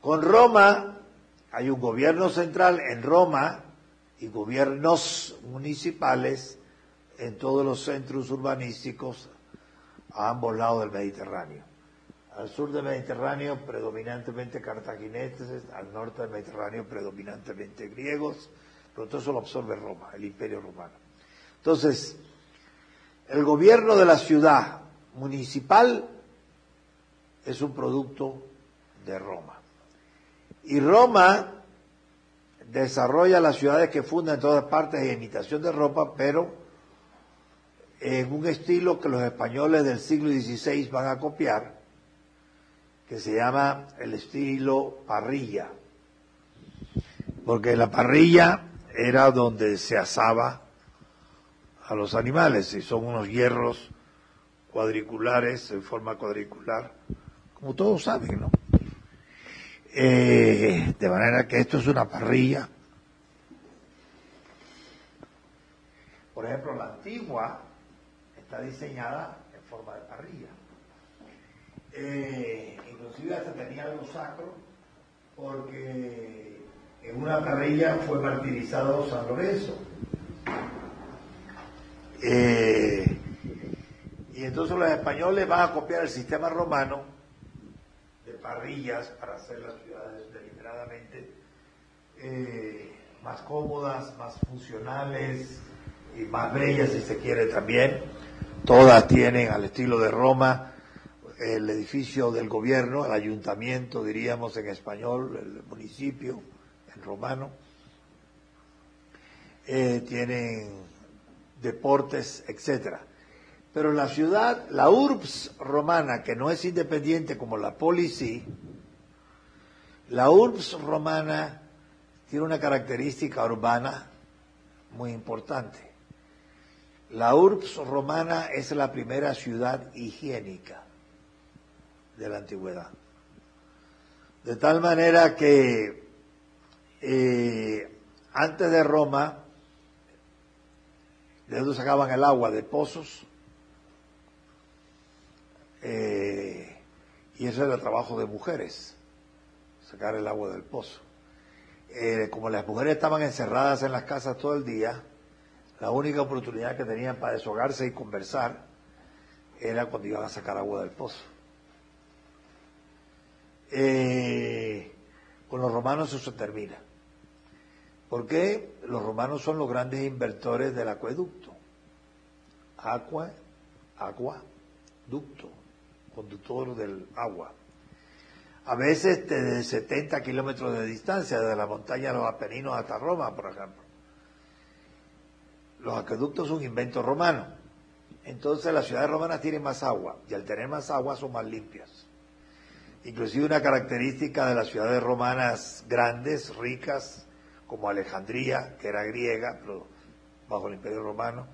[SPEAKER 1] Con Roma hay un gobierno central en Roma y gobiernos municipales en todos los centros urbanísticos a ambos lados del Mediterráneo. Al sur del Mediterráneo predominantemente cartagineses, al norte del Mediterráneo predominantemente griegos, pero todo eso lo absorbe Roma, el imperio romano. Entonces, el gobierno de la ciudad municipal es un producto de Roma. Y Roma desarrolla las ciudades que funda en todas partes de imitación de ropa, pero en un estilo que los españoles del siglo XVI van a copiar, que se llama el estilo parrilla. Porque la parrilla era donde se asaba a los animales, y son unos hierros cuadriculares, en forma cuadricular, como todos saben, ¿no? De manera que esto es una parrilla. Por ejemplo, la antigua está diseñada en forma de parrilla. Eh, inclusive hasta tenía algo sacro porque en una parrilla fue martirizado San Lorenzo. Eh, y entonces los españoles van a copiar el sistema romano parrillas para hacer las ciudades deliberadamente eh, más cómodas, más funcionales y más bellas si se quiere también. Todas tienen al estilo de Roma el edificio del gobierno, el ayuntamiento diríamos en español, el municipio en romano. Eh, tienen deportes, etcétera. Pero la ciudad, la urbs romana, que no es independiente como la policía, la urbs romana tiene una característica urbana muy importante. La urbs romana es la primera ciudad higiénica de la antigüedad. De tal manera que eh, antes de Roma, de donde sacaban el agua de pozos, eh, y ese era el trabajo de mujeres, sacar el agua del pozo. Eh, como las mujeres estaban encerradas en las casas todo el día, la única oportunidad que tenían para deshogarse y conversar era cuando iban a sacar agua del pozo. Eh, con los romanos eso termina. Porque los romanos son los grandes inversores del acueducto. Agua, agua, ducto conductor del agua. A veces desde 70 kilómetros de distancia, desde la montaña de los Apeninos hasta Roma, por ejemplo. Los acueductos son un invento romano. Entonces las ciudades romanas tienen más agua y al tener más agua son más limpias. Inclusive una característica de las ciudades romanas grandes, ricas, como Alejandría, que era griega, pero bajo el imperio romano,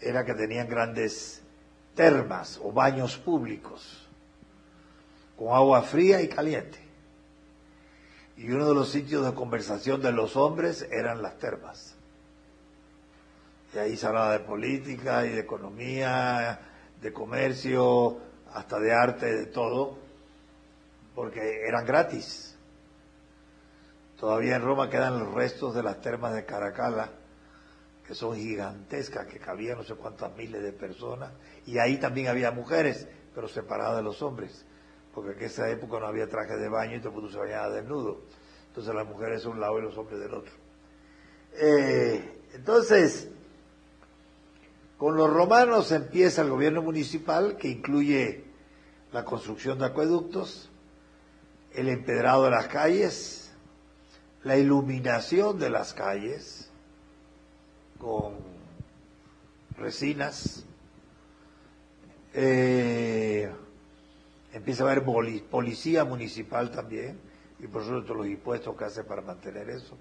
[SPEAKER 1] era que tenían grandes termas o baños públicos con agua fría y caliente. Y uno de los sitios de conversación de los hombres eran las termas. Y ahí se hablaba de política y de economía, de comercio, hasta de arte, de todo, porque eran gratis. Todavía en Roma quedan los restos de las termas de Caracalla, que son gigantescas, que cabían no sé cuántas miles de personas, y ahí también había mujeres, pero separadas de los hombres, porque en esa época no había traje de baño y todo el mundo se bañaba desnudo. Entonces las mujeres de un lado y los hombres del otro. Eh, entonces, con los romanos empieza el gobierno municipal, que incluye la construcción de acueductos, el empedrado de las calles, la iluminación de las calles con resinas, eh, empieza a haber policía municipal también, y por supuesto los impuestos que hace para mantener eso.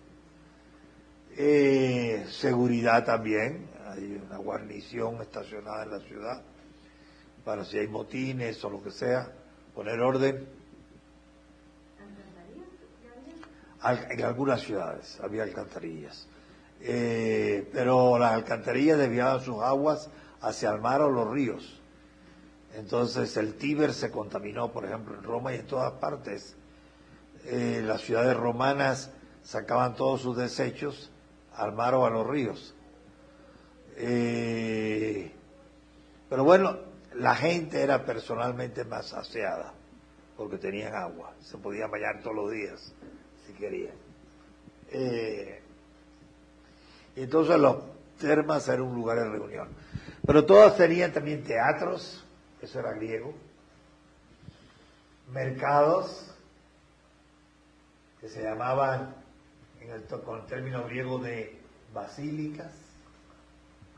[SPEAKER 1] Eh, seguridad también, hay una guarnición estacionada en la ciudad para si hay motines o lo que sea, poner orden. En algunas ciudades había alcantarillas, eh, pero las alcantarillas desviaban sus aguas hacia el mar o los ríos. Entonces el Tíber se contaminó, por ejemplo, en Roma y en todas partes. Eh, las ciudades romanas sacaban todos sus desechos al mar o a los ríos. Eh, pero bueno, la gente era personalmente más aseada porque tenían agua, se podían bañar todos los días si querían. Entonces los termas eran un lugar de reunión. Pero todas tenían también teatros, eso era griego, mercados, que se llamaban con el término griego de basílicas.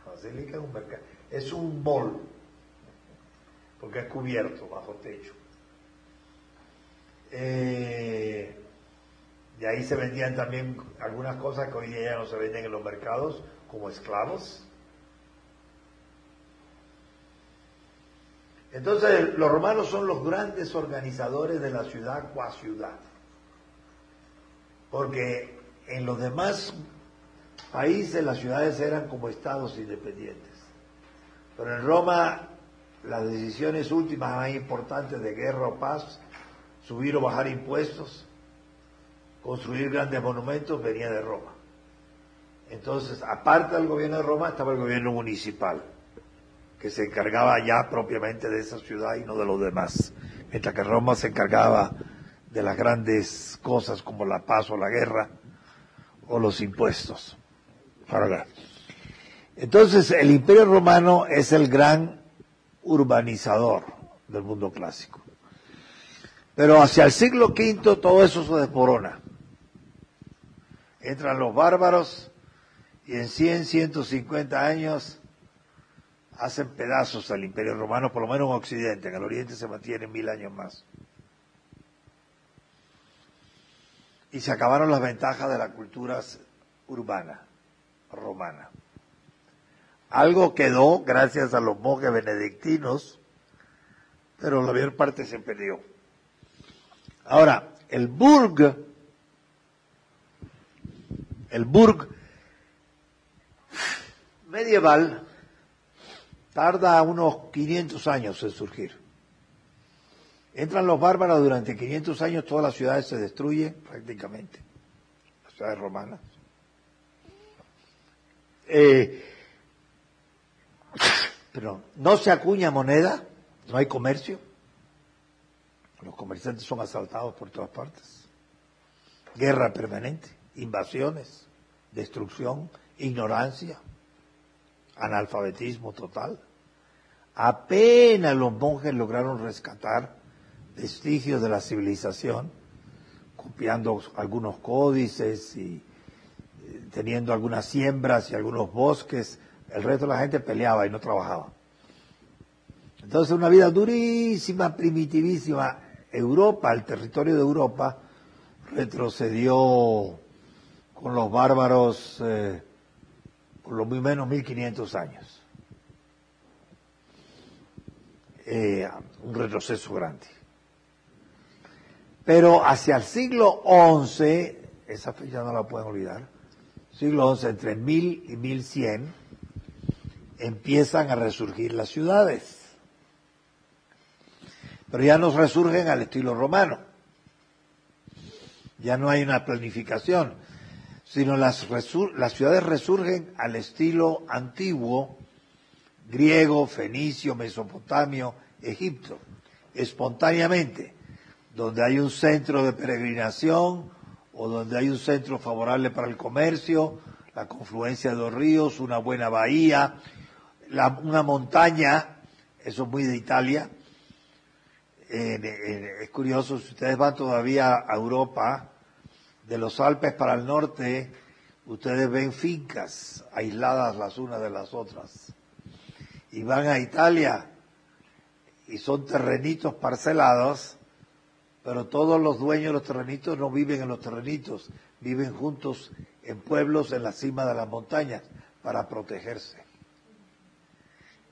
[SPEAKER 1] Basílica es un mercado, es un bol, porque es cubierto bajo techo. Eh, y ahí se vendían también algunas cosas que hoy día ya no se venden en los mercados, como esclavos. Entonces, los romanos son los grandes organizadores de la ciudad cuá ciudad. Porque en los demás países las ciudades eran como estados independientes. Pero en Roma las decisiones últimas más importantes de guerra o paz, subir o bajar impuestos, construir grandes monumentos, venía de Roma. Entonces, aparte del gobierno de Roma, estaba el gobierno municipal, que se encargaba ya propiamente de esa ciudad y no de los demás. Mientras que Roma se encargaba de las grandes cosas como la paz o la guerra o los impuestos. Entonces, el imperio romano es el gran urbanizador del mundo clásico. Pero hacia el siglo V todo eso se desmorona. Entran los bárbaros y en 100, 150 años hacen pedazos al imperio romano, por lo menos en Occidente. En el Oriente se mantiene mil años más. Y se acabaron las ventajas de la cultura urbana, romana. Algo quedó gracias a los monjes benedictinos, pero la mayor parte se perdió. Ahora, el burg, el burg medieval tarda unos 500 años en surgir. Entran los bárbaros durante 500 años, todas las ciudades se destruyen prácticamente, las ciudades romanas. Eh, pero no se acuña moneda, no hay comercio, los comerciantes son asaltados por todas partes, guerra permanente, invasiones, destrucción, ignorancia, analfabetismo total. Apenas los monjes lograron rescatar vestigios de la civilización, copiando algunos códices y eh, teniendo algunas siembras y algunos bosques el resto de la gente peleaba y no trabajaba. Entonces una vida durísima, primitivísima. Europa, el territorio de Europa, retrocedió con los bárbaros eh, por lo menos 1500 años. Eh, un retroceso grande. Pero hacia el siglo XI, esa fecha no la pueden olvidar, siglo XI, entre 1000 y 1100, empiezan a resurgir las ciudades. Pero ya no resurgen al estilo romano. Ya no hay una planificación, sino las, las ciudades resurgen al estilo antiguo, griego, fenicio, mesopotamio, Egipto, espontáneamente, donde hay un centro de peregrinación o donde hay un centro favorable para el comercio, la confluencia de los ríos, una buena bahía, una montaña, eso es muy de Italia. es curioso, si ustedes van todavía a Europa, de los Alpes para el norte, ustedes ven fincas aisladas las unas de las otras. Y van a Italia y son terrenitos parcelados, pero todos los dueños de los terrenitos no viven en los terrenitos, viven juntos en pueblos en la cima de las montañas para protegerse,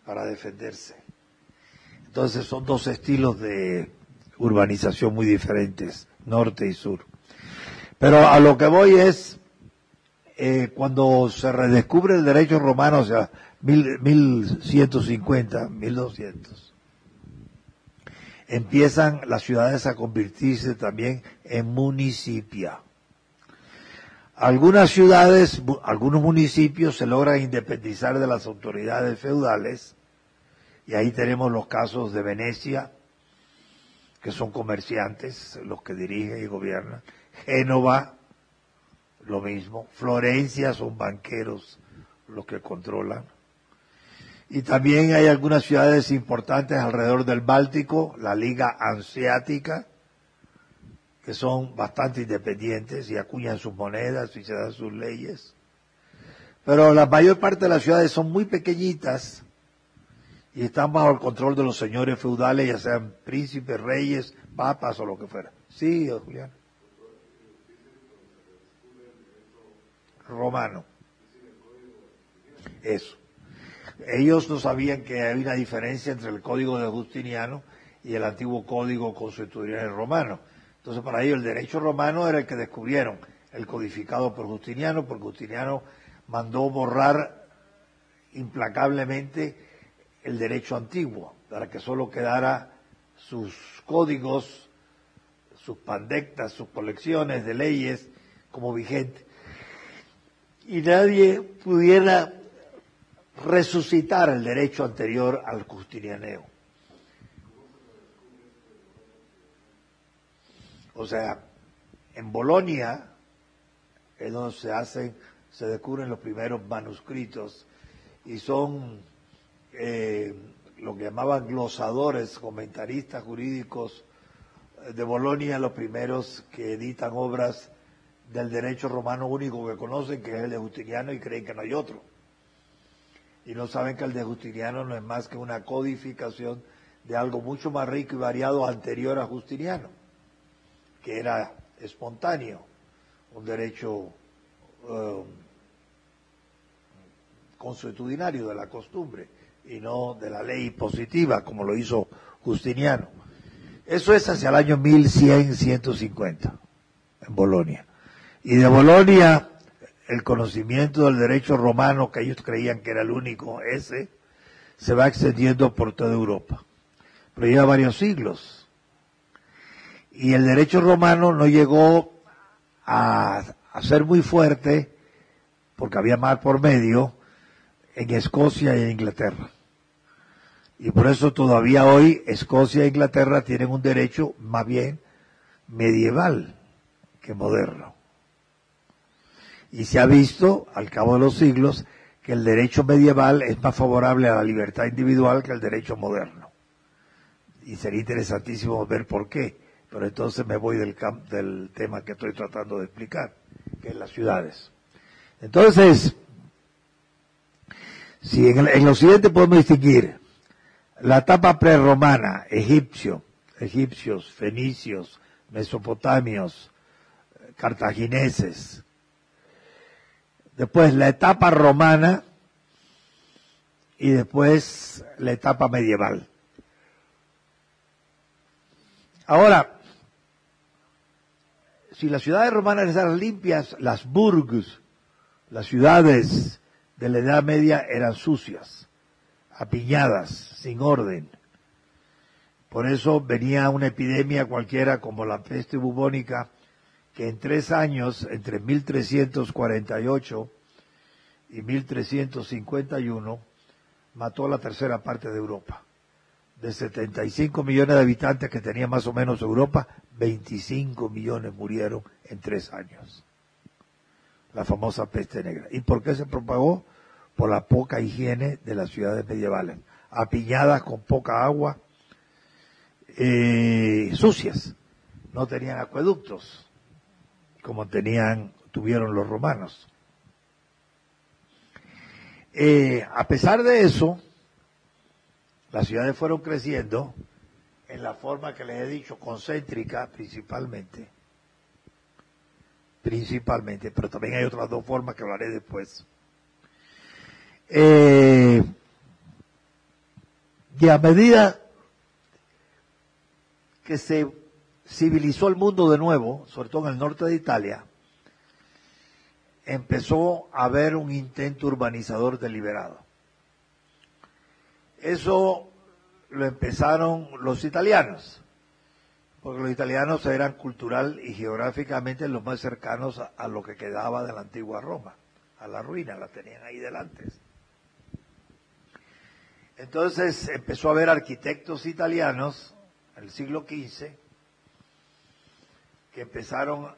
[SPEAKER 1] para defenderse. Entonces son dos estilos de urbanización muy diferentes, norte y sur. Pero a lo que voy es, eh, cuando se redescubre el derecho romano, o sea, mil, 1150, 1200, empiezan las ciudades a convertirse también en municipia. Algunas ciudades, algunos municipios se logran independizar de las autoridades feudales, y ahí tenemos los casos de Venecia, que son comerciantes, los que dirigen y gobiernan, Génova, lo mismo. Florencia son banqueros los que controlan. Y también hay algunas ciudades importantes alrededor del Báltico, la Liga Anseática, que son bastante independientes y acuñan sus monedas y se dan sus leyes. Pero la mayor parte de las ciudades son muy pequeñitas y están bajo el control de los señores feudales, ya sean príncipes, reyes, papas o lo que fuera. Sí, Julián. Romano. Eso. Ellos no sabían que había una diferencia entre el código de Justiniano y el antiguo código constitucional romano. Entonces para ellos el derecho romano era el que descubrieron, el codificado por Justiniano, porque Justiniano mandó borrar implacablemente el derecho antiguo, para que solo quedara sus códigos, sus pandectas, sus colecciones de leyes como vigentes y nadie pudiera resucitar el derecho anterior al justinianeo. O sea, en Bolonia es donde se hacen, se descubren los primeros manuscritos y son eh, lo que llamaban glosadores, comentaristas jurídicos de Bolonia, los primeros que editan obras del derecho romano único que conocen, que es el de Justiniano, y creen que no hay otro. Y no saben que el de Justiniano no es más que una codificación de algo mucho más rico y variado anterior a Justiniano, que era espontáneo, un derecho um, consuetudinario de la costumbre y no de la ley positiva como lo hizo Justiniano. Eso es hacia el año 1100-150 en Bolonia. Y de Bolonia, el conocimiento del derecho romano, que ellos creían que era el único ese, se va extendiendo por toda Europa. Pero lleva varios siglos. Y el derecho romano no llegó a, ser muy fuerte, porque había mar por medio, en Escocia y en Inglaterra. Y por eso todavía hoy Escocia e Inglaterra tienen un derecho más bien medieval que moderno. Y se ha visto, al cabo de los siglos, que el derecho medieval es más favorable a la libertad individual que el derecho moderno. Y sería interesantísimo ver por qué. Pero entonces me voy del, del tema que estoy tratando de explicar, que es las ciudades. Entonces, si en, en lo siguiente podemos distinguir la etapa prerromana, egipcio, egipcios, fenicios, mesopotamios, cartagineses, después la etapa romana y después la etapa medieval. Ahora, si las ciudades romanas eran limpias, las burgs, las ciudades de la Edad Media eran sucias, apiñadas, sin orden. Por eso venía una epidemia cualquiera como la peste bubónica que en tres años, entre 1348 y 1351, mató la tercera parte de Europa. De 75 millones de habitantes que tenía más o menos Europa, 25 millones murieron en tres años. La famosa peste negra. ¿Y por qué se propagó? Por la poca higiene de las ciudades medievales. Apiñadas con poca agua, eh, sucias. No tenían acueductos, como tenían, tuvieron los romanos. Eh, a pesar de eso, las ciudades fueron creciendo en la forma que les he dicho, concéntrica principalmente. Principalmente, pero también hay otras dos formas que hablaré después. Eh, y a medida que se civilizó el mundo de nuevo, sobre todo en el norte de Italia, empezó a haber un intento urbanizador deliberado. Eso lo empezaron los italianos, porque los italianos eran cultural y geográficamente los más cercanos a, lo que quedaba de la antigua Roma, a la ruina, la tenían ahí delante. Entonces empezó a haber arquitectos italianos en el siglo XV que empezaron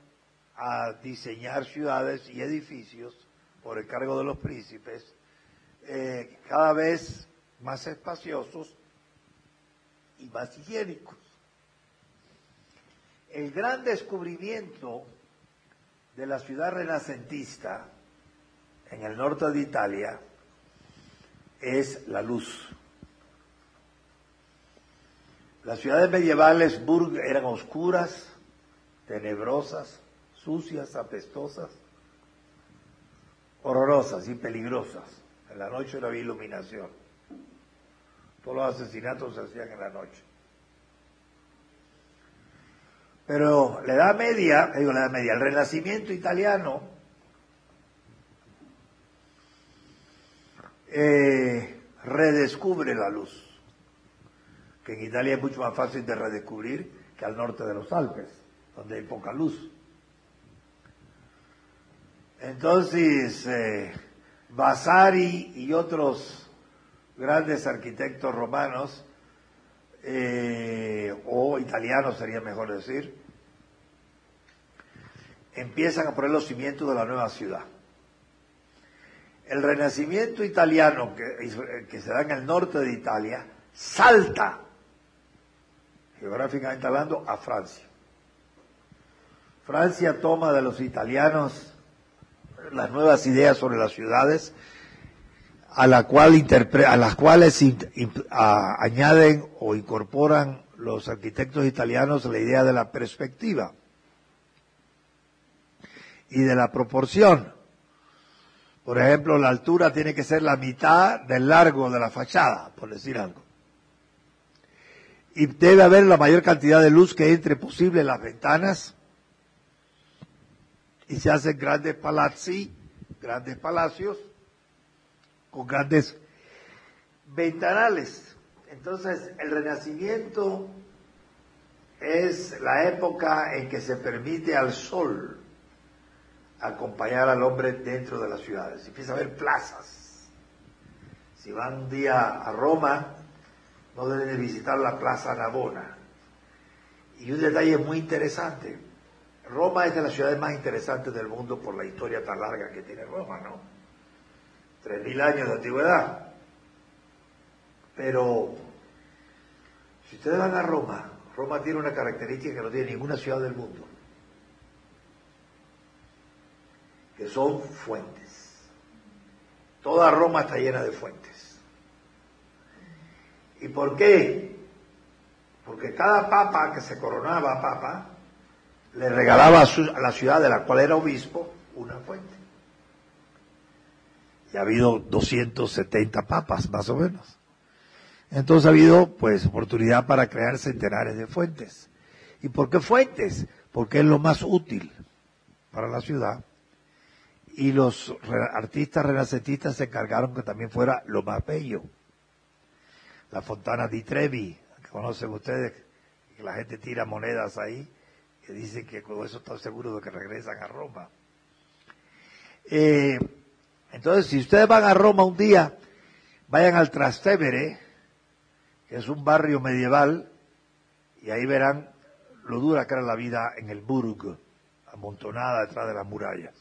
[SPEAKER 1] a diseñar ciudades y edificios por el cargo de los príncipes, eh, cada vez más espaciosos y más higiénicos. El gran descubrimiento de la ciudad renacentista en el norte de Italia es la luz. Las ciudades medievales eran oscuras, tenebrosas, sucias, apestosas, horrorosas y peligrosas. En la noche no había iluminación. Todos los asesinatos se hacían en la noche. Pero la Edad Media, digo la Edad Media, el Renacimiento italiano eh, redescubre la luz, que en Italia es mucho más fácil de redescubrir que al norte de los Alpes, donde hay poca luz. Entonces, eh, Vasari y otros grandes arquitectos romanos, eh, o italianos sería mejor decir, empiezan a poner los cimientos de la nueva ciudad. El renacimiento italiano que, que se da en el norte de Italia salta, geográficamente hablando, a Francia. Francia toma de los italianos las nuevas ideas sobre las ciudades, a, la cual a las cuales añaden o incorporan los arquitectos italianos la idea de la perspectiva y de la proporción. Por ejemplo, la altura tiene que ser la mitad del largo de la fachada, por decir algo. Y debe haber la mayor cantidad de luz que entre posible en las ventanas y se hacen grandes palazzi, grandes palacios, con grandes ventanales. Entonces, el renacimiento es la época en que se permite al sol acompañar al hombre dentro de las ciudades. Empieza a haber plazas. Si van un día a Roma, no deben de visitar la Plaza Navona. Y un detalle muy interesante, Roma es de las ciudades más interesantes del mundo por la historia tan larga que tiene Roma, ¿no? Tres mil años de antigüedad. Pero, si ustedes van a Roma, Roma tiene una característica que no tiene ninguna ciudad del mundo, que son fuentes. Toda Roma está llena de fuentes. ¿Y por qué? Porque cada papa que se coronaba papa, le regalaba a, la ciudad de la cual era obispo una fuente. Y ha habido 270 papas, más o menos. Entonces ha habido, pues, oportunidad para crear centenares de fuentes. ¿Y por qué fuentes? Porque es lo más útil para la ciudad. Y los artistas renacentistas se encargaron que también fuera lo más bello. La Fontana di Trevi, que conocen ustedes, que la gente tira monedas ahí, que dicen que con eso están seguros de que regresan a Roma. Eh, entonces, si ustedes van a Roma un día, vayan al Trastevere, que es un barrio medieval, y ahí verán lo dura que era la vida en el Burg, amontonada detrás de las murallas.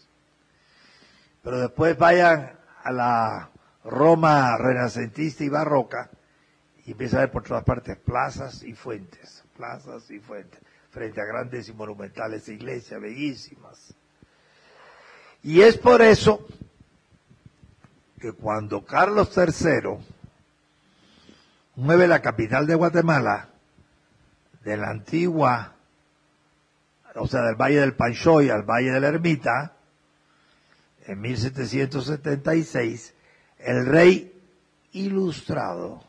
[SPEAKER 1] Pero después vayan a la Roma renacentista y barroca y empiezan a ver por todas partes plazas y fuentes, plazas y fuentes, frente a grandes y monumentales iglesias bellísimas. Y es por eso que cuando Carlos III mueve la capital de Guatemala de la antigua, o sea, del Valle del Panchoy al Valle de la Ermita, en 1776, el rey ilustrado,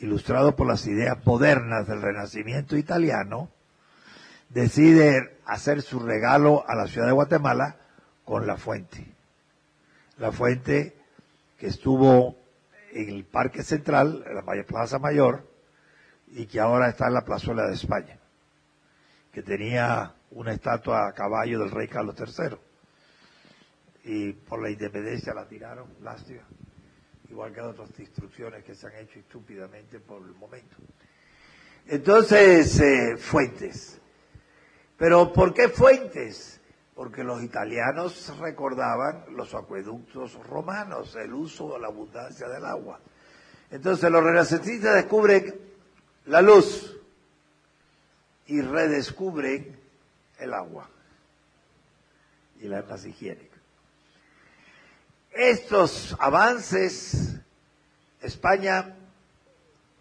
[SPEAKER 1] ilustrado por las ideas modernas del Renacimiento italiano, decide hacer su regalo a la ciudad de Guatemala con la fuente. La fuente que estuvo en el Parque Central, en la Plaza Mayor, y que ahora está en la plazuela de España, que tenía una estatua a caballo del rey Carlos III. Y por la independencia la tiraron, lástima, igual que otras instrucciones que se han hecho estúpidamente por el momento. Entonces, eh, fuentes. Pero ¿por qué fuentes? Porque los italianos recordaban los acueductos romanos, el uso de la abundancia del agua. Entonces los renacentistas descubren la luz y redescubren el agua y la más higiénica. Estos avances, España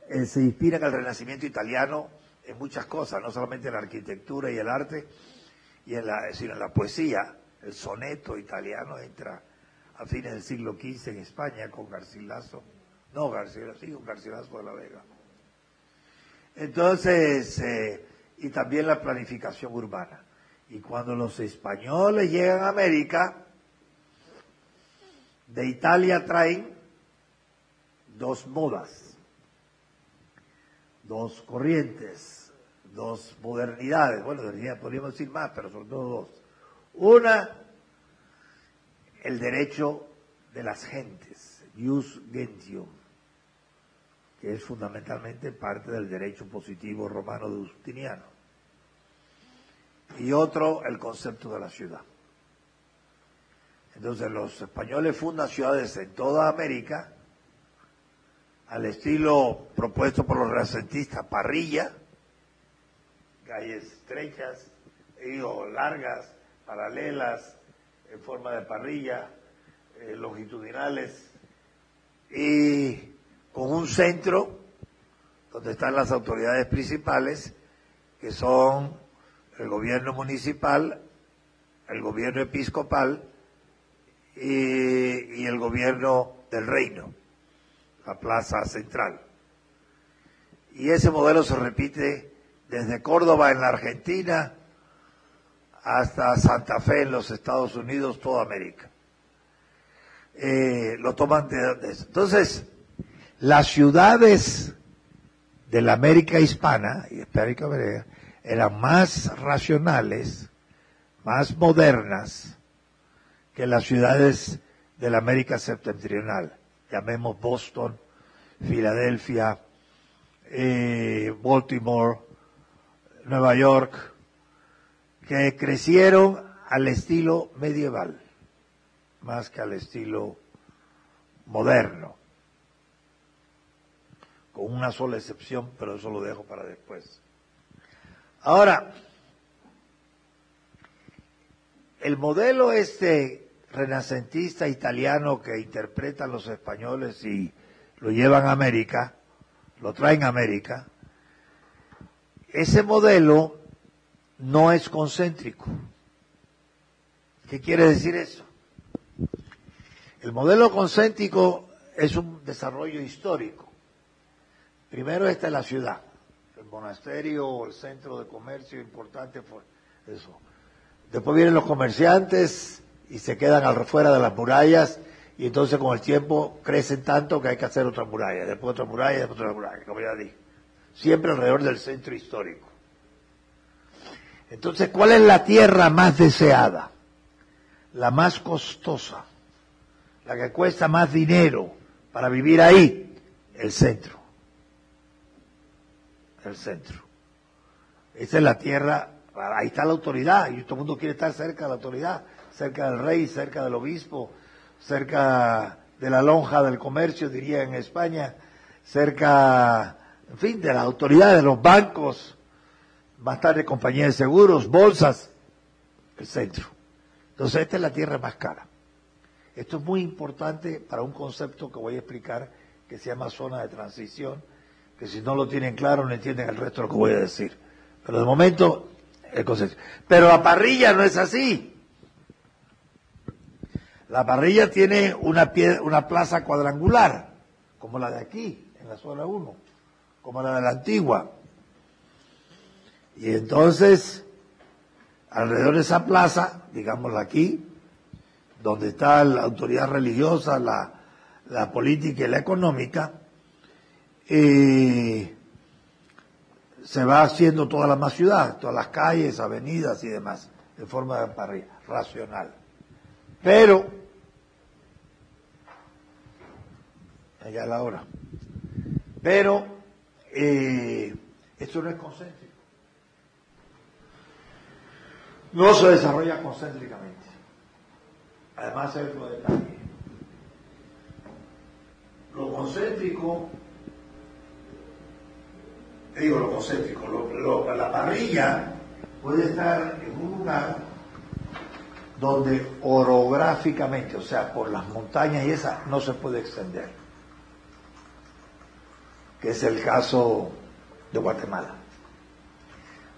[SPEAKER 1] eh, se inspira en el Renacimiento italiano en muchas cosas, no solamente en la arquitectura y el arte, y en la, sino en la poesía. El soneto italiano entra a fines del siglo XV en España con Garcilaso, no Garcilaso, sí, con Garcilaso de la Vega. Entonces, eh, y también la planificación urbana. Y cuando los españoles llegan a América, de Italia traen dos modas, dos corrientes, dos modernidades. Bueno, podríamos decir más, pero son todo dos. Una, el derecho de las gentes, jus gentium que es fundamentalmente parte del derecho positivo romano de Justiniano. Y otro, el concepto de la ciudad. Entonces los españoles fundan ciudades en toda América al estilo propuesto por los renacentistas, parrilla, calles estrechas, digo, largas, paralelas, en forma de parrilla, eh, longitudinales, y con un centro donde están las autoridades principales, que son el gobierno municipal, el gobierno episcopal y, el gobierno del reino, la plaza central. Y ese modelo se repite desde Córdoba en la Argentina hasta Santa Fe en los Estados Unidos, toda América. Eh, lo toman de, eso. Entonces, las ciudades de la América hispana y América eran más racionales, más modernas que las ciudades de la América septentrional. Llamemos Boston, Filadelfia, eh, Baltimore, Nueva York, que crecieron al estilo medieval, más que al estilo moderno con una sola excepción, pero eso lo dejo para después. Ahora, el modelo este renacentista italiano que interpretan los españoles y lo llevan a América, lo traen a América, ese modelo no es concéntrico. ¿Qué quiere decir eso? El modelo concéntrico es un desarrollo histórico. Primero está la ciudad, el monasterio o el centro de comercio importante fue eso. Después vienen los comerciantes y se quedan al fuera de las murallas y entonces con el tiempo crecen tanto que hay que hacer otra muralla, después otra muralla, después otra muralla, como ya dije. Siempre alrededor del centro histórico. Entonces, ¿cuál es la tierra más deseada? La más costosa, la que cuesta más dinero para vivir ahí, el centro. El centro. Esa es la tierra, ahí está la autoridad, y todo el mundo quiere estar cerca de la autoridad, cerca del rey, cerca del obispo, cerca de la lonja del comercio, diría en España, cerca, en fin, de la autoridad de los bancos, más tarde compañías de seguros, bolsas, el centro. Entonces esta es la tierra más cara. Esto es muy importante para un concepto que voy a explicar que se llama zona de transición, que si no lo tienen claro no entienden el resto de lo que voy a decir. Pero de momento, el concepto. Pero la parrilla no es así. La parrilla tiene una, una plaza cuadrangular, como la de aquí, en la zona 1, como la de la antigua. Y entonces, alrededor de esa plaza, digámosla aquí, donde está la autoridad religiosa, la, política y la económica, eh, se va haciendo toda la más ciudad, todas las calles, avenidas y demás, de forma de parrilla, racional. Pero, allá la hora, pero eh, esto no es concéntrico. No se desarrolla concéntricamente. Además, hay otro detalle. Lo concéntrico, digo lo concéntrico, la parrilla puede estar en un lugar donde orográficamente, o sea, por las montañas y esa, no se puede extender. Que es el caso de Guatemala.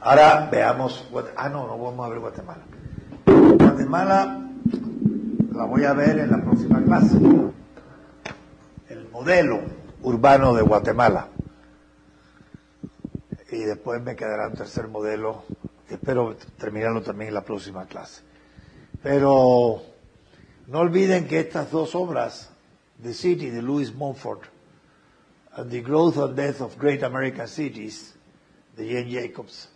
[SPEAKER 1] Ahora veamos, ah no, no vamos a ver Guatemala. Guatemala la voy a ver en la próxima clase. El modelo urbano de Guatemala. Y después me quedará un tercer modelo, espero terminarlo también en la próxima clase. Pero no olviden que estas dos obras, The City de Louis Montfort and The Growth and Death of Great American Cities de Jane Jacobs,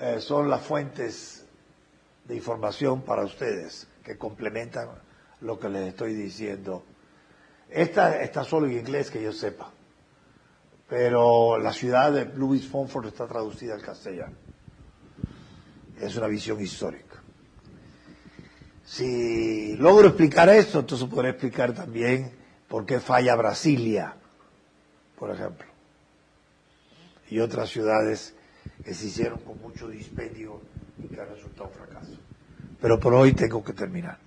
[SPEAKER 1] eh, son las fuentes de información para ustedes que complementan lo que les estoy diciendo. Esta está solo en inglés que yo sepa, pero la ciudad de Louis Montfort está traducida al castellano. Es una visión histórica. Si logro explicar esto, entonces podré explicar también por qué falla Brasilia, por ejemplo, y otras ciudades que se hicieron con mucho dispendio y que ha resultado un fracaso. Pero por hoy tengo que terminar.